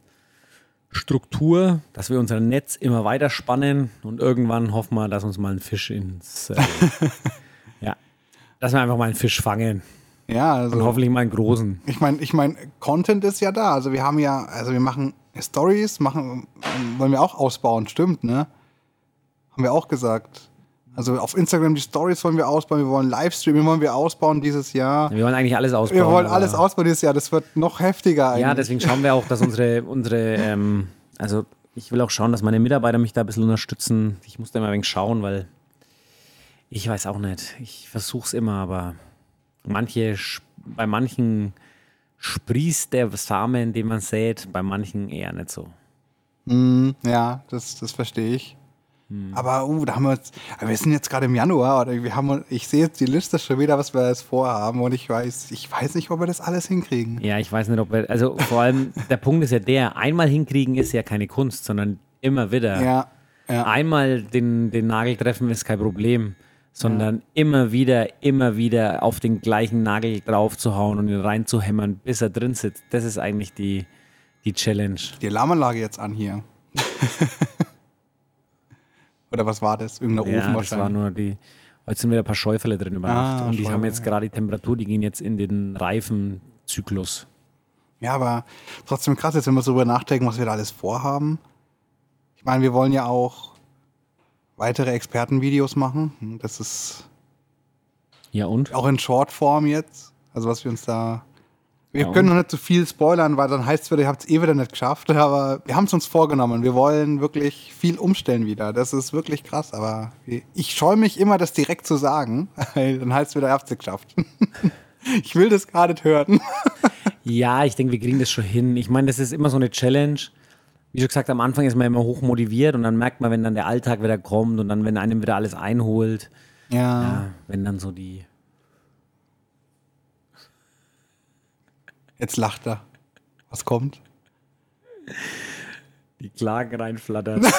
Struktur, dass wir unser Netz immer weiter spannen und irgendwann hoffen wir, dass uns mal ein Fisch ins. Äh, ja, dass wir einfach mal einen Fisch fangen. Ja, also. Und hoffentlich mal einen großen. Ich meine, ich meine, Content ist ja da. Also wir haben ja, also wir machen Stories, machen, wollen wir auch ausbauen, stimmt, ne? Haben wir auch gesagt. Also auf Instagram die Stories wollen wir ausbauen, wir wollen Livestreaming wollen wir ausbauen dieses Jahr. Wir wollen eigentlich alles ausbauen. Wir wollen alles ausbauen dieses Jahr, das wird noch heftiger eigentlich. Ja, deswegen schauen wir auch, dass unsere, unsere ähm, also ich will auch schauen, dass meine Mitarbeiter mich da ein bisschen unterstützen. Ich muss da immer ein wenig schauen, weil ich weiß auch nicht. Ich versuche es immer, aber manche, bei manchen sprießt der Samen, den man sät, bei manchen eher nicht so. Mm, ja, das, das verstehe ich. Hm. Aber uh, da haben wir jetzt, wir sind jetzt gerade im Januar oder wir haben, ich sehe jetzt die Liste schon wieder, was wir jetzt vorhaben und ich weiß, ich weiß nicht, ob wir das alles hinkriegen. Ja, ich weiß nicht, ob wir, also vor allem der Punkt ist ja der, einmal hinkriegen ist ja keine Kunst, sondern immer wieder. Ja. ja. Einmal den, den Nagel treffen ist kein Problem, sondern ja. immer wieder, immer wieder auf den gleichen Nagel draufzuhauen und ihn reinzuhämmern, bis er drin sitzt. Das ist eigentlich die, die Challenge. Die Alarmanlage jetzt an hier. Oder was war das? Irgendein ja, Ofen wahrscheinlich. das war nur die. Heute sind wieder ein paar Schäufele drin über Nacht. Ah, und die Schäufele, haben jetzt gerade die Temperatur, die gehen jetzt in den Reifenzyklus. Ja, aber trotzdem krass, jetzt wenn wir so darüber nachdenken, was wir da alles vorhaben. Ich meine, wir wollen ja auch weitere Expertenvideos machen. Hm, das ist. Ja, und? Auch in Shortform jetzt. Also, was wir uns da wir ja, können noch nicht zu viel spoilern, weil dann heißt es wieder, ihr habt es eh wieder nicht geschafft. Aber wir haben es uns vorgenommen. Wir wollen wirklich viel umstellen wieder. Das ist wirklich krass. Aber ich scheue mich immer, das direkt zu sagen. dann heißt es wieder, ihr habt es geschafft. ich will das gar nicht hören. ja, ich denke, wir kriegen das schon hin. Ich meine, das ist immer so eine Challenge. Wie schon gesagt, am Anfang ist man immer hoch motiviert und dann merkt man, wenn dann der Alltag wieder kommt und dann, wenn einem wieder alles einholt. ja, ja wenn dann so die Jetzt lacht er. Was kommt? Die Klagen reinflattern.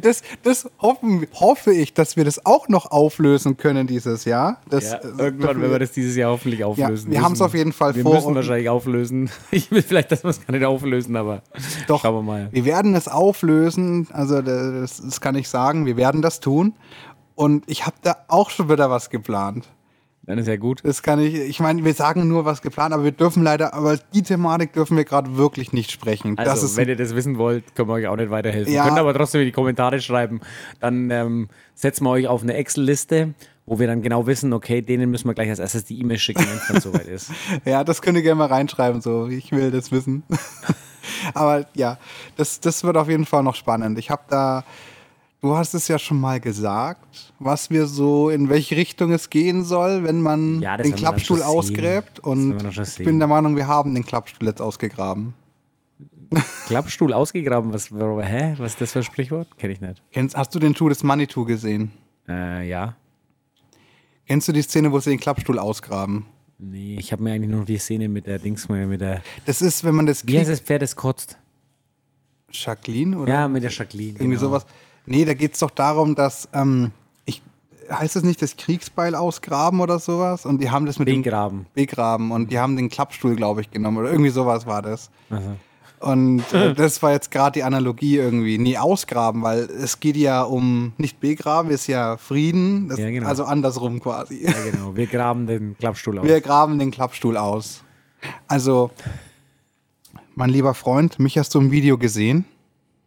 das, das hoffen, hoffe ich, dass wir das auch noch auflösen können dieses Jahr. Das, ja, irgendwann werden wir das dieses Jahr hoffentlich auflösen. Ja, wir haben es auf jeden Fall wir vor. Wir müssen wahrscheinlich auflösen. Ich will vielleicht, dass wir es gar nicht auflösen, aber Doch, schauen wir mal. Wir werden es auflösen. Also das, das kann ich sagen. Wir werden das tun. Und ich habe da auch schon wieder was geplant. Dann ist ja gut. Das kann ich, ich meine, wir sagen nur, was geplant, aber wir dürfen leider, aber die Thematik dürfen wir gerade wirklich nicht sprechen. Also, ist, wenn ihr das wissen wollt, können wir euch auch nicht weiterhelfen. Ja. Könnt aber trotzdem in die Kommentare schreiben. Dann ähm, setzen wir euch auf eine Excel-Liste, wo wir dann genau wissen, okay, denen müssen wir gleich als erstes die E-Mail schicken, wenn es dann soweit ist. Ja, das könnt ihr gerne mal reinschreiben, so, ich will das wissen. aber ja, das, das wird auf jeden Fall noch spannend. Ich habe da Du hast es ja schon mal gesagt, was wir so, in welche Richtung es gehen soll, wenn man ja, den Klappstuhl ausgräbt. Und ich bin der Meinung, wir haben den Klappstuhl jetzt ausgegraben. Klappstuhl ausgegraben? Was, hä? Was ist das für ein Sprichwort? Kenn ich nicht. Kennst, hast du den Tour des Manitou gesehen? Äh, ja. Kennst du die Szene, wo sie den Klappstuhl ausgraben? Nee, ich habe mir eigentlich nur die Szene mit der Dings, mit der. Das ist, wenn man das. Wie heißt das Pferd, das kotzt? Jacqueline, oder? Ja, mit der Jacqueline. Irgendwie genau. sowas. Nee, da geht es doch darum, dass, ähm, ich, heißt es nicht das Kriegsbeil ausgraben oder sowas? Und die haben das mit Begraben. dem Begraben und die haben den Klappstuhl, glaube ich, genommen oder irgendwie sowas war das. Aha. Und äh, das war jetzt gerade die Analogie irgendwie. Nie ausgraben, weil es geht ja um nicht begraben, ist ja Frieden. Das, ja, genau. Also andersrum quasi. Ja, genau. Wir graben den Klappstuhl aus. Wir graben den Klappstuhl aus. Also, mein lieber Freund, mich hast du im Video gesehen.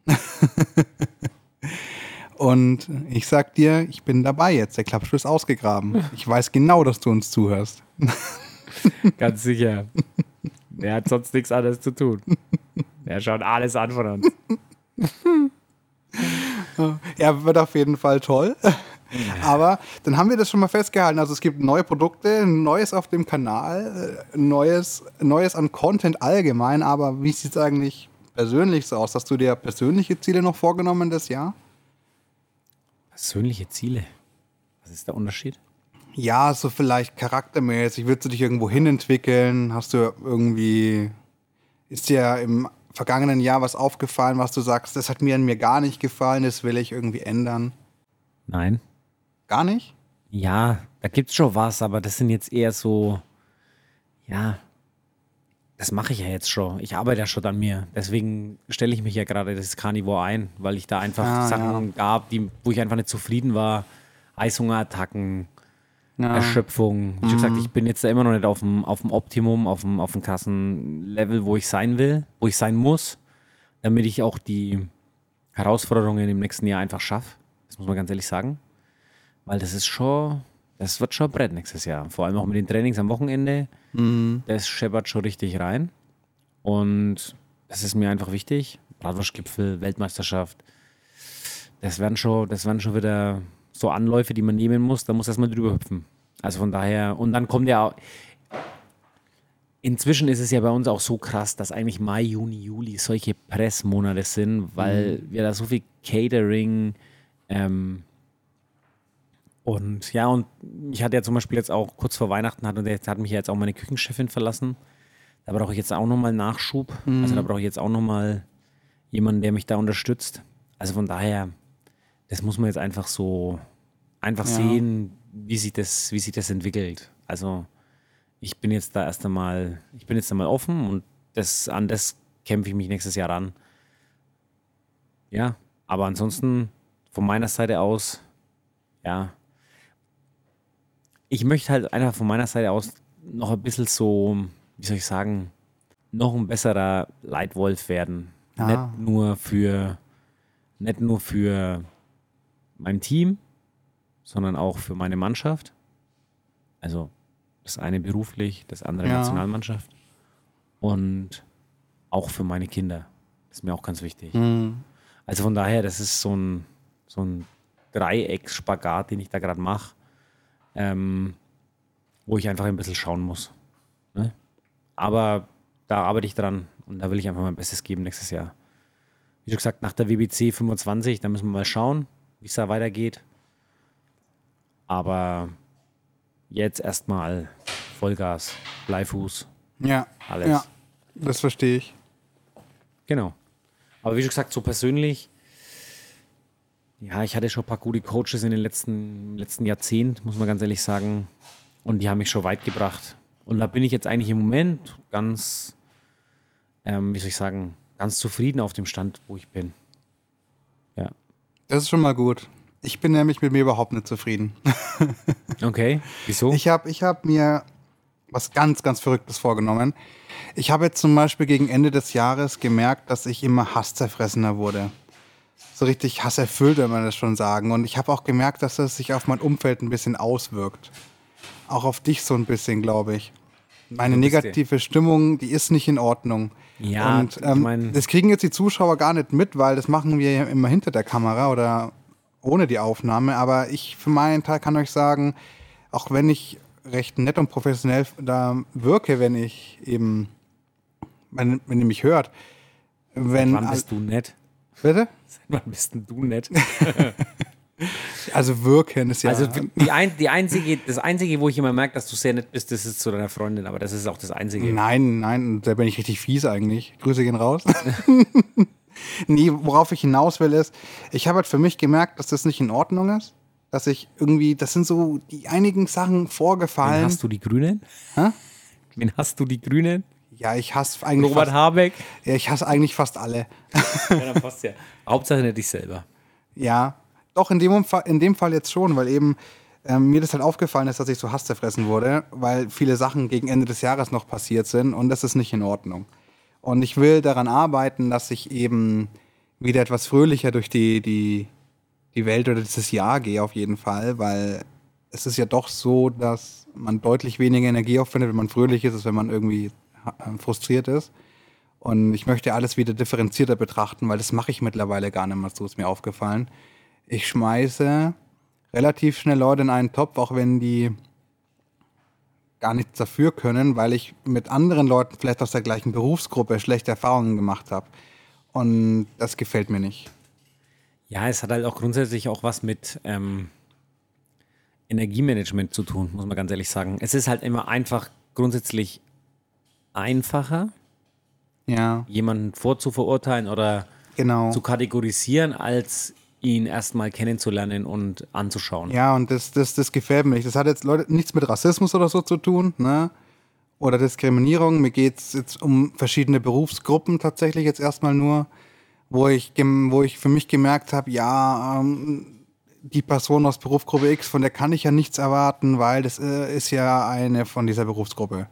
Und ich sag dir, ich bin dabei jetzt. Der Klappstuhl ist ausgegraben. Ich weiß genau, dass du uns zuhörst. Ganz sicher. Der hat sonst nichts anderes zu tun. Der schaut alles an von uns. Ja, wird auf jeden Fall toll. Aber dann haben wir das schon mal festgehalten. Also es gibt neue Produkte, Neues auf dem Kanal, Neues, Neues an Content allgemein. Aber wie sieht es eigentlich persönlich so aus? Hast du dir persönliche Ziele noch vorgenommen das Jahr? Persönliche Ziele. Was ist der Unterschied? Ja, so vielleicht charaktermäßig. Willst du dich irgendwo hinentwickeln? Hast du irgendwie. Ist dir im vergangenen Jahr was aufgefallen, was du sagst, das hat mir an mir gar nicht gefallen, das will ich irgendwie ändern? Nein. Gar nicht? Ja, da gibt es schon was, aber das sind jetzt eher so. Ja. Das mache ich ja jetzt schon. Ich arbeite ja schon an mir. Deswegen stelle ich mich ja gerade das Carnivore ein, weil ich da einfach Ah, Sachen ja. gab, die, wo ich einfach nicht zufrieden war. Heißhungerattacken, Ja. Erschöpfung. Wie schon gesagt, ich bin jetzt da immer noch nicht auf dem, auf dem Optimum, auf dem, auf dem krassen Level, wo ich sein will, wo ich sein muss, damit ich auch die Herausforderungen im nächsten Jahr einfach schaffe. Das muss man ganz ehrlich sagen. Weil das ist schon, das wird schon Brett nächstes Jahr. Vor allem auch mit den Trainings am Wochenende. Das scheppert schon richtig rein. Und das ist mir einfach wichtig. Bratwurstgipfel, Weltmeisterschaft. Das werden schon, das werden schon wieder so Anläufe, die man nehmen muss. Da muss erstmal drüber hüpfen. Also von daher, und dann kommt ja auch. Inzwischen ist es ja bei uns auch so krass, dass eigentlich Mai, Juni, Juli solche Pressmonate sind, weil wir da so viel Catering ähm, und ja, und ich hatte ja zum Beispiel jetzt auch kurz vor Weihnachten hat, und jetzt hat mich ja jetzt auch meine Küchenchefin verlassen. Da brauche ich jetzt auch nochmal Nachschub. Also da brauche ich jetzt auch nochmal jemanden, der mich da unterstützt. Also von daher, das muss man jetzt einfach so einfach Ja. sehen, wie sich das, wie sich das entwickelt. Also ich bin jetzt da erst einmal, ich bin jetzt einmal offen und das, an das kämpfe ich mich nächstes Jahr ran. Ja, aber ansonsten von meiner Seite aus, ja, ich möchte halt einfach von meiner Seite aus noch ein bisschen so, wie soll ich sagen, noch ein besserer Leitwolf werden. Ah. Nicht nur für, nicht nur für mein Team, sondern auch für meine Mannschaft. Also das eine beruflich, das andere Ja. Nationalmannschaft. Und auch für meine Kinder. Das ist mir auch ganz wichtig. Mhm. Also von daher, das ist so ein, so ein Dreiecksspagat, den ich da gerade mache, ähm, wo ich einfach ein bisschen schauen muss. Ne? Aber da arbeite ich dran und da will ich einfach mein Bestes geben nächstes Jahr. Wie schon gesagt, nach der WBC 25, da müssen wir mal schauen, wie es da weitergeht. Aber jetzt erstmal Vollgas, Bleifuß, Ja. Alles. Ja, das verstehe ich. Genau. Aber wie schon gesagt, so persönlich, ja, ich hatte schon ein paar gute Coaches in den letzten, letzten Jahrzehnt, muss man ganz ehrlich sagen. Und die haben mich schon weit gebracht. Und da bin ich jetzt eigentlich im Moment ganz, ähm, wie soll ich sagen, ganz zufrieden auf dem Stand, wo ich bin. Ja. Das ist schon mal gut. Ich bin nämlich mit mir überhaupt nicht zufrieden. Okay. Wieso? Ich habe ich hab mir was ganz, ganz Verrücktes vorgenommen. Ich habe jetzt zum Beispiel gegen Ende des Jahres gemerkt, dass ich immer hasszerfressener wurde. So richtig hasserfüllt, wenn man das schon sagen. Und ich habe auch gemerkt, dass das sich auf mein Umfeld ein bisschen auswirkt. Auch auf dich so ein bisschen, glaube ich. Meine negative Stimmung, die ist nicht in Ordnung. Ja, und ich ähm, mein- das kriegen jetzt die Zuschauer gar nicht mit, weil das machen wir ja immer hinter der Kamera oder ohne die Aufnahme. Aber ich für meinen Teil kann euch sagen, auch wenn ich recht nett und professionell da wirke, wenn ich eben, wenn, wenn ihr mich hört, wenn Wann bist du nett? Bitte? Wann bist denn du nett? Also wirken ist ja Also die, ein, die einzige, das Einzige, wo ich immer merke, dass du sehr nett bist, das ist zu deiner Freundin, aber das ist auch das Einzige. Nein, nein, da bin ich richtig fies eigentlich. Grüße gehen raus. nee, worauf ich hinaus will ist, ich habe halt für mich gemerkt, dass das nicht in Ordnung ist. Dass ich irgendwie, das sind so die einigen Sachen Wen vorgefallen. hast du die Grünen? Hä? Wen hast du die Grünen? Ja, ich hasse eigentlich Robert fast, Habeck? ja, ich hasse eigentlich fast alle. Ja, dann passt ja. Hauptsache nicht dich selber. Ja, doch in dem, Fall, in dem Fall jetzt schon, weil eben ähm, mir das halt aufgefallen ist, dass ich so hasszerfressen wurde, weil viele Sachen gegen Ende des Jahres noch passiert sind und das ist nicht in Ordnung. Und ich will daran arbeiten, dass ich eben wieder etwas fröhlicher durch die, die, die Welt oder dieses Jahr gehe auf jeden Fall, weil es ist ja doch so, dass man deutlich weniger Energie aufwendet, wenn man fröhlich ist, als wenn man irgendwie frustriert ist. Und ich möchte alles wieder differenzierter betrachten, weil das mache ich mittlerweile gar nicht mehr so, ist mir aufgefallen. Ich schmeiße relativ schnell Leute in einen Topf, auch wenn die gar nichts dafür können, weil ich mit anderen Leuten vielleicht aus der gleichen Berufsgruppe schlechte Erfahrungen gemacht habe. Und das gefällt mir nicht. Ja, es hat halt auch grundsätzlich auch was mit ähm, Energiemanagement zu tun, muss man ganz ehrlich sagen. Es ist halt immer einfach grundsätzlich einfacher, Ja, jemanden vorzuverurteilen oder genau. zu kategorisieren, als ihn erstmal kennenzulernen und anzuschauen. Ja, und das, das, das gefällt mir nicht. Das hat jetzt Leute nichts mit Rassismus oder so zu tun, ne? oder Diskriminierung. Mir geht es jetzt um verschiedene Berufsgruppen tatsächlich jetzt erstmal nur, wo ich, wo ich für mich gemerkt habe, ja, ähm, die Person aus Berufsgruppe X, von der kann ich ja nichts erwarten, weil das äh, ist ja eine von dieser Berufsgruppe.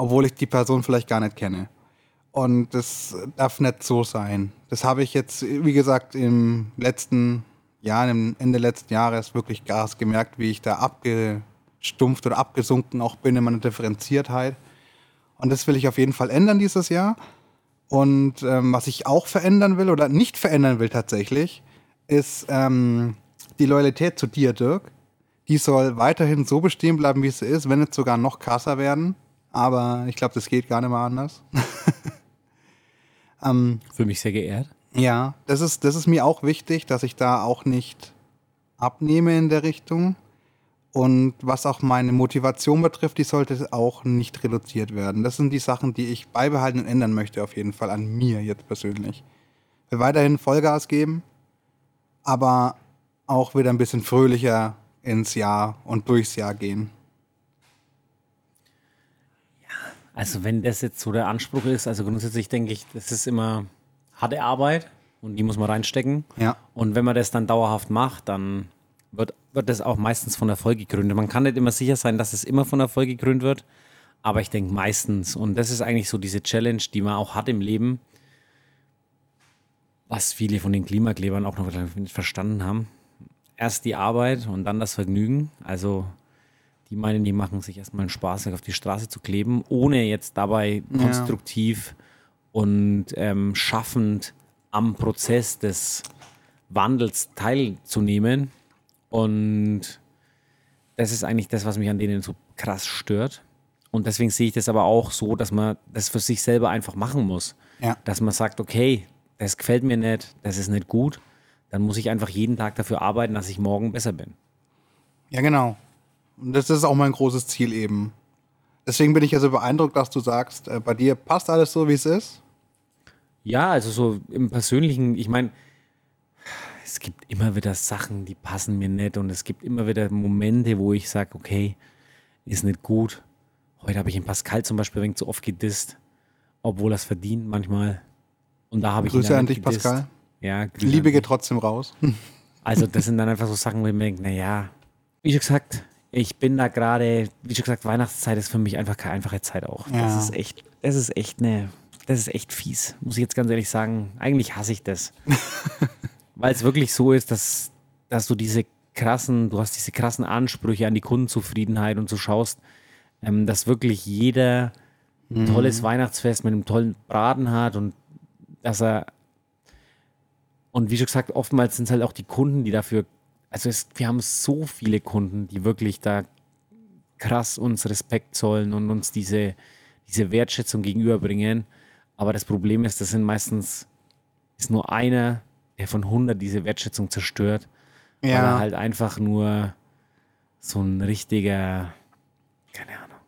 Obwohl ich die Person vielleicht gar nicht kenne. Und das darf nicht so sein. Das habe ich jetzt, wie gesagt, im letzten Jahr, im Ende letzten Jahres wirklich Gas gemerkt, wie ich da abgestumpft oder abgesunken auch bin in meiner Differenziertheit. Und das will ich auf jeden Fall ändern dieses Jahr. Und ähm, was ich auch verändern will oder nicht verändern will tatsächlich, ist ähm, die Loyalität zu dir, Dirk. Die soll weiterhin so bestehen bleiben, wie sie ist, wenn nicht sogar noch krasser werden. Aber ich glaube, das geht gar nicht mehr anders. ähm, Für mich sehr geehrt. Ja, das ist, das ist mir auch wichtig, dass ich da auch nicht abnehme in der Richtung. Und was auch meine Motivation betrifft, die sollte auch nicht reduziert werden. Das sind die Sachen, die ich beibehalten und ändern möchte, auf jeden Fall an mir jetzt persönlich. Ich will weiterhin Vollgas geben, aber auch wieder ein bisschen fröhlicher ins Jahr und durchs Jahr gehen. Ja, also wenn das jetzt so der Anspruch ist, also grundsätzlich denke ich, das ist immer harte Arbeit und die muss man reinstecken. Ja. Und wenn man das dann dauerhaft macht, dann wird, wird das auch meistens von Erfolg gegründet. Man kann nicht immer sicher sein, dass es immer von Erfolg gegründet wird, aber ich denke meistens. Und das ist eigentlich so diese Challenge, die man auch hat im Leben, was viele von den Klimaklebern auch noch nicht verstanden haben. Erst die Arbeit und dann das Vergnügen. Also die meinen, die machen sich erstmal einen Spaß, auf die Straße zu kleben, ohne jetzt dabei konstruktiv ja. und ähm, schaffend am Prozess des Wandels teilzunehmen. Und das ist eigentlich das, was mich an denen so krass stört. Und deswegen sehe ich das aber auch so, dass man das für sich selber einfach machen muss. Ja. Dass man sagt, okay, das gefällt mir nicht, das ist nicht gut, dann muss ich einfach jeden Tag dafür arbeiten, dass ich morgen besser bin. Ja, genau. Und das ist auch mein großes Ziel eben. Deswegen bin ich ja so beeindruckt, dass du sagst, äh, bei dir passt alles so, wie es ist. Ja, also so im Persönlichen, ich meine, es gibt immer wieder Sachen, die passen mir nicht und es gibt immer wieder Momente, wo ich sage, okay, ist nicht gut. Heute habe ich in Pascal zum Beispiel wenig zu oft gedisst, obwohl es verdient manchmal. Und da habe ich Grüße an dich, gedisst. Pascal. Ja, Liebe geht trotzdem raus. Also das sind dann einfach so Sachen, wo ich mir denke, naja, wie schon gesagt, ich bin da gerade, wie schon gesagt, Weihnachtszeit ist für mich einfach keine einfache Zeit auch. Ja. Das ist echt, das ist echt eine, das ist echt fies, muss ich jetzt ganz ehrlich sagen. Eigentlich hasse ich das. weil es wirklich so ist, dass, dass du diese krassen, du hast diese krassen Ansprüche an die Kundenzufriedenheit und so schaust, ähm, dass wirklich jeder ein mhm. tolles Weihnachtsfest mit einem tollen Braten hat und dass er und wie schon gesagt, oftmals sind es halt auch die Kunden, die dafür, also es, wir haben so viele Kunden, die wirklich da krass uns Respekt zollen und uns diese, diese Wertschätzung gegenüberbringen. Aber das Problem ist, das sind meistens, ist nur einer, der von 100 diese Wertschätzung zerstört, ja. weil er halt einfach nur so ein richtiger, keine Ahnung,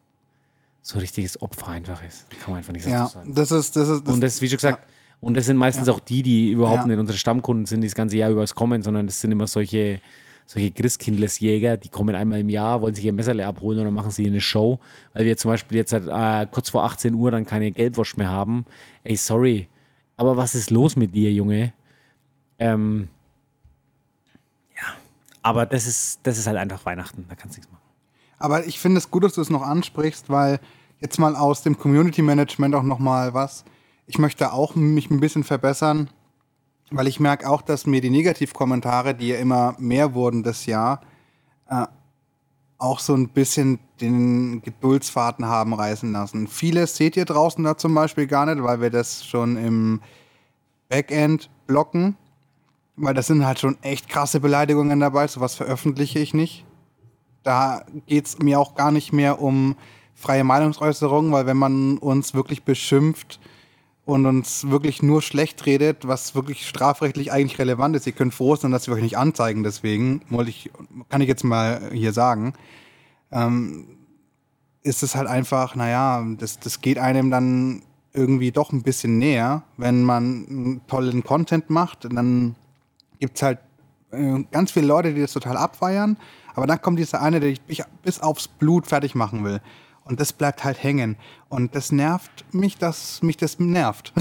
so ein richtiges Opfer einfach ist. Kann man einfach nicht ja, so sagen. Das ist, das ist, das und das, wie schon gesagt, ja. Und das sind meistens ja. auch die, die überhaupt nicht unsere Stammkunden sind, die das ganze Jahr über kommen, sondern das sind immer solche, solche Christkindlesjäger, die kommen einmal im Jahr, wollen sich ihr Messerle abholen und dann machen sie eine Show, weil wir zum Beispiel jetzt halt, äh, kurz vor 18 Uhr dann keine Geldwurst mehr haben. Ey, sorry, aber was ist los mit dir, Junge? Ähm, ja, aber das ist, das ist halt einfach Weihnachten, da kannst du nichts machen. Aber ich finde es gut, dass du es noch ansprichst, weil jetzt mal aus dem Community Management auch noch mal was. Ich möchte auch mich ein bisschen verbessern, weil ich merke auch, dass mir die Negativkommentare, die ja immer mehr wurden das Jahr, äh, auch so ein bisschen den Geduldsfaden haben reißen lassen. Vieles seht ihr draußen da zum Beispiel gar nicht, weil wir das schon im Backend blocken weil das sind halt schon echt krasse Beleidigungen dabei, sowas veröffentliche ich nicht. Da geht es mir auch gar nicht mehr um freie Meinungsäußerung, weil wenn man uns wirklich beschimpft und uns wirklich nur schlecht redet, was wirklich strafrechtlich eigentlich relevant ist, ihr könnt froh sein, dass wir euch nicht anzeigen, deswegen wollte ich, kann ich jetzt mal hier sagen, ähm, ist es halt einfach, naja, das, das geht einem dann irgendwie doch ein bisschen näher, wenn man tollen Content macht, dann gibt es halt äh, ganz viele Leute, die das total abfeiern. Aber dann kommt dieser eine, der dich bis aufs Blut fertig machen will. Und das bleibt halt hängen. Und das nervt mich, dass mich das nervt.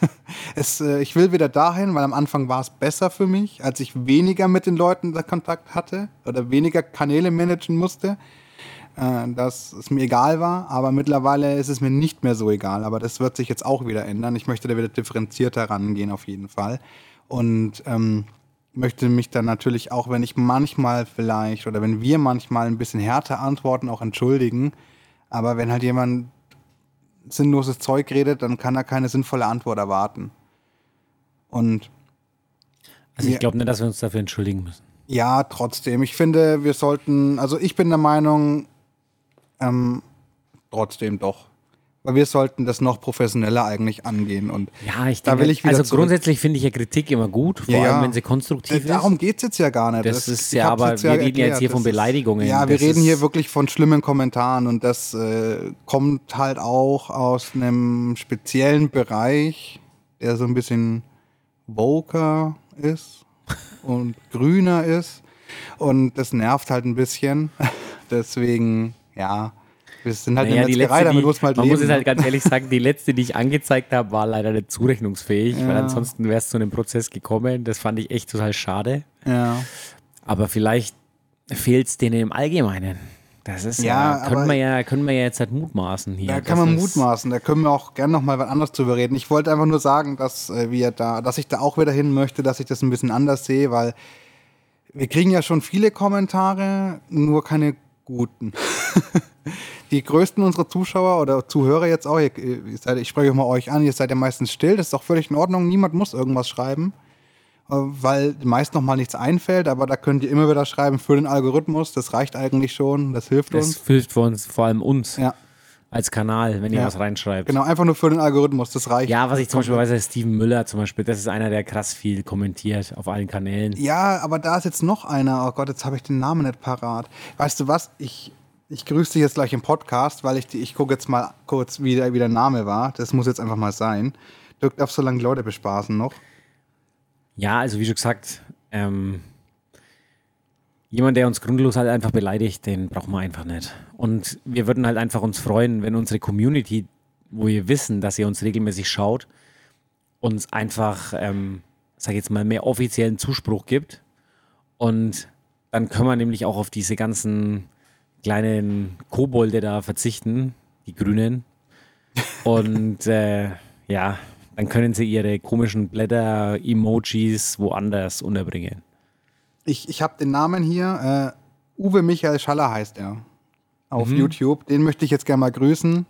es, äh, ich will wieder dahin, weil am Anfang war es besser für mich, als ich weniger mit den Leuten Kontakt hatte oder weniger Kanäle managen musste, äh, dass es mir egal war. Aber mittlerweile ist es mir nicht mehr so egal. Aber das wird sich jetzt auch wieder ändern. Ich möchte da wieder differenzierter rangehen, auf jeden Fall. Und ähm, möchte mich dann natürlich auch, wenn ich manchmal vielleicht oder wenn wir manchmal ein bisschen härter antworten, auch entschuldigen. Aber wenn halt jemand sinnloses Zeug redet, dann kann er keine sinnvolle Antwort erwarten. Und also ich glaube nicht, dass wir uns dafür entschuldigen müssen. Ja, trotzdem. Ich finde, wir sollten, also ich bin der Meinung, ähm, trotzdem doch. Weil wir sollten das noch professioneller eigentlich angehen. Und ja, ich denke, da will ich wieder also grundsätzlich finde ich ja Kritik immer gut, vor ja, allem wenn sie konstruktiv ist. Darum geht es jetzt ja gar nicht. Das, das ist ja, aber wir reden jetzt hier von Beleidigungen. ja, wir reden hier wirklich von schlimmen Kommentaren und das äh, kommt halt auch aus einem speziellen Bereich, der so ein bisschen woker ist und grüner ist. Und das nervt halt ein bisschen. Deswegen, ja, wir sind halt naja, eine Metzgerei, damit muss man halt Man leben. muss es halt ganz ehrlich sagen, die letzte, die ich angezeigt habe, war leider nicht zurechnungsfähig, ja. weil ansonsten wäre es zu einem Prozess gekommen. Das fand ich echt total schade. Ja. Aber vielleicht fehlt es denen im Allgemeinen. Das ist ja, ja können wir ja, können wir ja jetzt halt mutmaßen hier. Da kann man mutmaßen, da können wir auch gerne noch mal was anderes drüber reden. Ich wollte einfach nur sagen, dass äh, wir da, dass ich da auch wieder hin möchte, dass ich das ein bisschen anders sehe, weil wir kriegen ja schon viele Kommentare, nur keine guten. die größten unserer Zuschauer oder Zuhörer jetzt auch, ihr, ihr seid, ich spreche mal euch an, ihr seid ja meistens still, das ist auch völlig in Ordnung, niemand muss irgendwas schreiben, äh, weil meist noch mal nichts einfällt, aber da könnt ihr immer wieder schreiben für den Algorithmus, das reicht eigentlich schon, das hilft das uns. Das hilft für uns, vor allem uns. Ja. Als Kanal, wenn ihr ja. was reinschreibt. Genau, einfach nur für den Algorithmus, das reicht. Ja, was ich zum Beispiel weiß, ist Steven Müller zum Beispiel, das ist einer, der krass viel kommentiert auf allen Kanälen. Ja, aber da ist jetzt noch einer, oh Gott, jetzt habe ich den Namen nicht parat. Weißt du was, ich, ich grüße dich jetzt gleich im Podcast, weil ich, ich gucke jetzt mal kurz, wie der, wie der Name war. Das muss jetzt einfach mal sein. Dirk darf so lange Leute bespaßen noch. Ja, also wie schon gesagt, ähm, jemand, der uns grundlos halt einfach beleidigt, den brauchen wir einfach nicht. Und wir würden halt einfach uns freuen, wenn unsere Community, wo wir wissen, dass ihr uns regelmäßig schaut, uns einfach, ähm, sag jetzt mal, mehr offiziellen Zuspruch gibt. Und dann können wir nämlich auch auf diese ganzen kleinen Kobolde da verzichten, die Grünen. Und äh, ja, dann können sie ihre komischen Blätter-Emojis woanders unterbringen. Ich, ich habe den Namen hier. Äh, Uwe Michael Schaller heißt er. Auf mhm. YouTube. Den möchte ich jetzt gerne mal grüßen.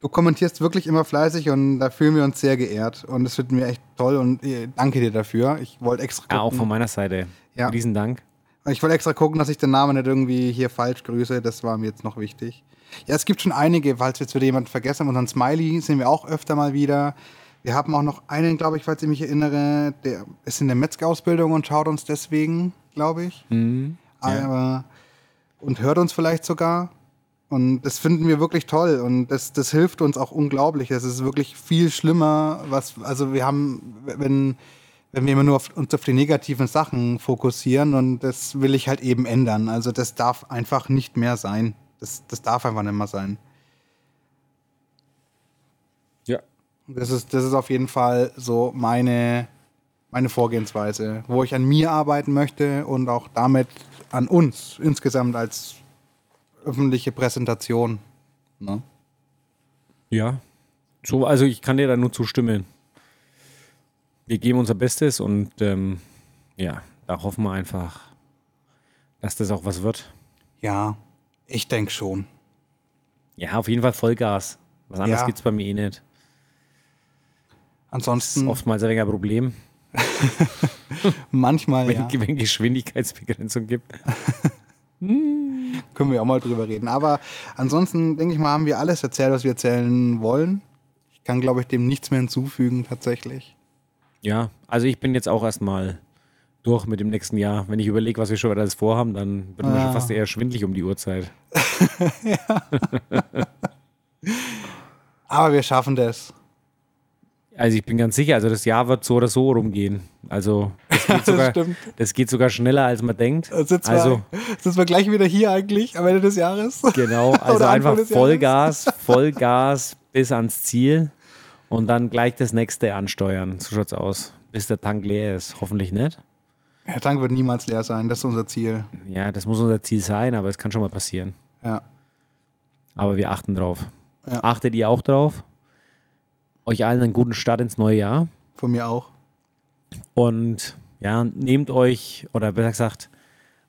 Du kommentierst wirklich immer fleißig und da fühlen wir uns sehr geehrt. Und das finden wir echt toll und äh, danke dir dafür. Ich wollte extra. Gucken. Ja, auch von meiner Seite. Ja. Riesen Dank. Ich wollte extra gucken, dass ich den Namen nicht irgendwie hier falsch grüße. Das war mir jetzt noch wichtig. Ja, es gibt schon einige, falls wir jetzt wieder jemanden vergessen. Unseren Smiley sehen wir auch öfter mal wieder. Wir haben auch noch einen, glaube ich, falls ich mich erinnere, der ist in der Metzger-Ausbildung und schaut uns deswegen, glaube ich. Mhm, ja. Aber, und hört uns vielleicht sogar. Und das finden wir wirklich toll und das, das hilft uns auch unglaublich. Es ist wirklich viel schlimmer, was, also wir haben, wenn, wenn wir immer nur auf, uns auf die negativen Sachen fokussieren und das will ich halt eben ändern. Also das darf einfach nicht mehr sein. Das, das darf einfach nicht mehr sein. Ja. Das ist, das ist auf jeden Fall so meine, meine Vorgehensweise, wo ich an mir arbeiten möchte und auch damit an uns insgesamt als öffentliche Präsentation. Ne? Ja, so, also ich kann dir da nur zustimmen wir geben unser Bestes und ähm, ja, da hoffen wir einfach, dass das auch was wird. Ja, ich denke schon. Ja, auf jeden Fall Vollgas. Was anderes ja. gibt es bei mir eh nicht. Ansonsten. Das ist oftmals ein wenig ein Problem. Manchmal, wenn, ja. Wenn Geschwindigkeitsbegrenzung gibt. Können wir auch mal drüber reden. Aber ansonsten, denke ich mal, haben wir alles erzählt, was wir erzählen wollen. Ich kann, glaube ich, dem nichts mehr hinzufügen, tatsächlich. Ja, also ich bin jetzt auch erstmal durch mit dem nächsten Jahr. Wenn ich überlege, was wir schon alles vorhaben, dann wird mir schon fast eher schwindlig um die Uhrzeit. Aber wir schaffen das. Also ich bin ganz sicher, also das Jahr wird so oder so rumgehen. Also das geht sogar, stimmt. das geht sogar schneller, als man denkt. Sitzen, Also wir, sitzen wir gleich wieder hier eigentlich am Ende des Jahres. genau, also einfach. Vollgas, Vollgas bis ans Ziel und dann gleich das nächste ansteuern. So schaut's aus. Bis der Tank leer ist. Hoffentlich nicht. Der Tank wird niemals leer sein, das ist unser Ziel. Ja, das muss unser Ziel sein, aber es kann schon mal passieren. Ja. Aber wir achten drauf. Ja. Achtet ihr auch drauf? Euch allen einen guten Start ins neue Jahr. Von mir auch. Und ja, nehmt euch, oder besser gesagt,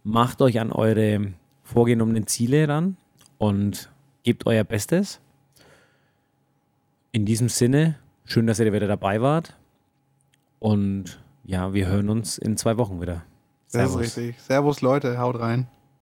macht euch an eure vorgenommenen Ziele ran und gebt euer Bestes. In diesem Sinne, schön, dass ihr wieder dabei wart. Und ja, wir hören uns in zwei Wochen wieder. Das ist richtig. Servus Leute, haut rein.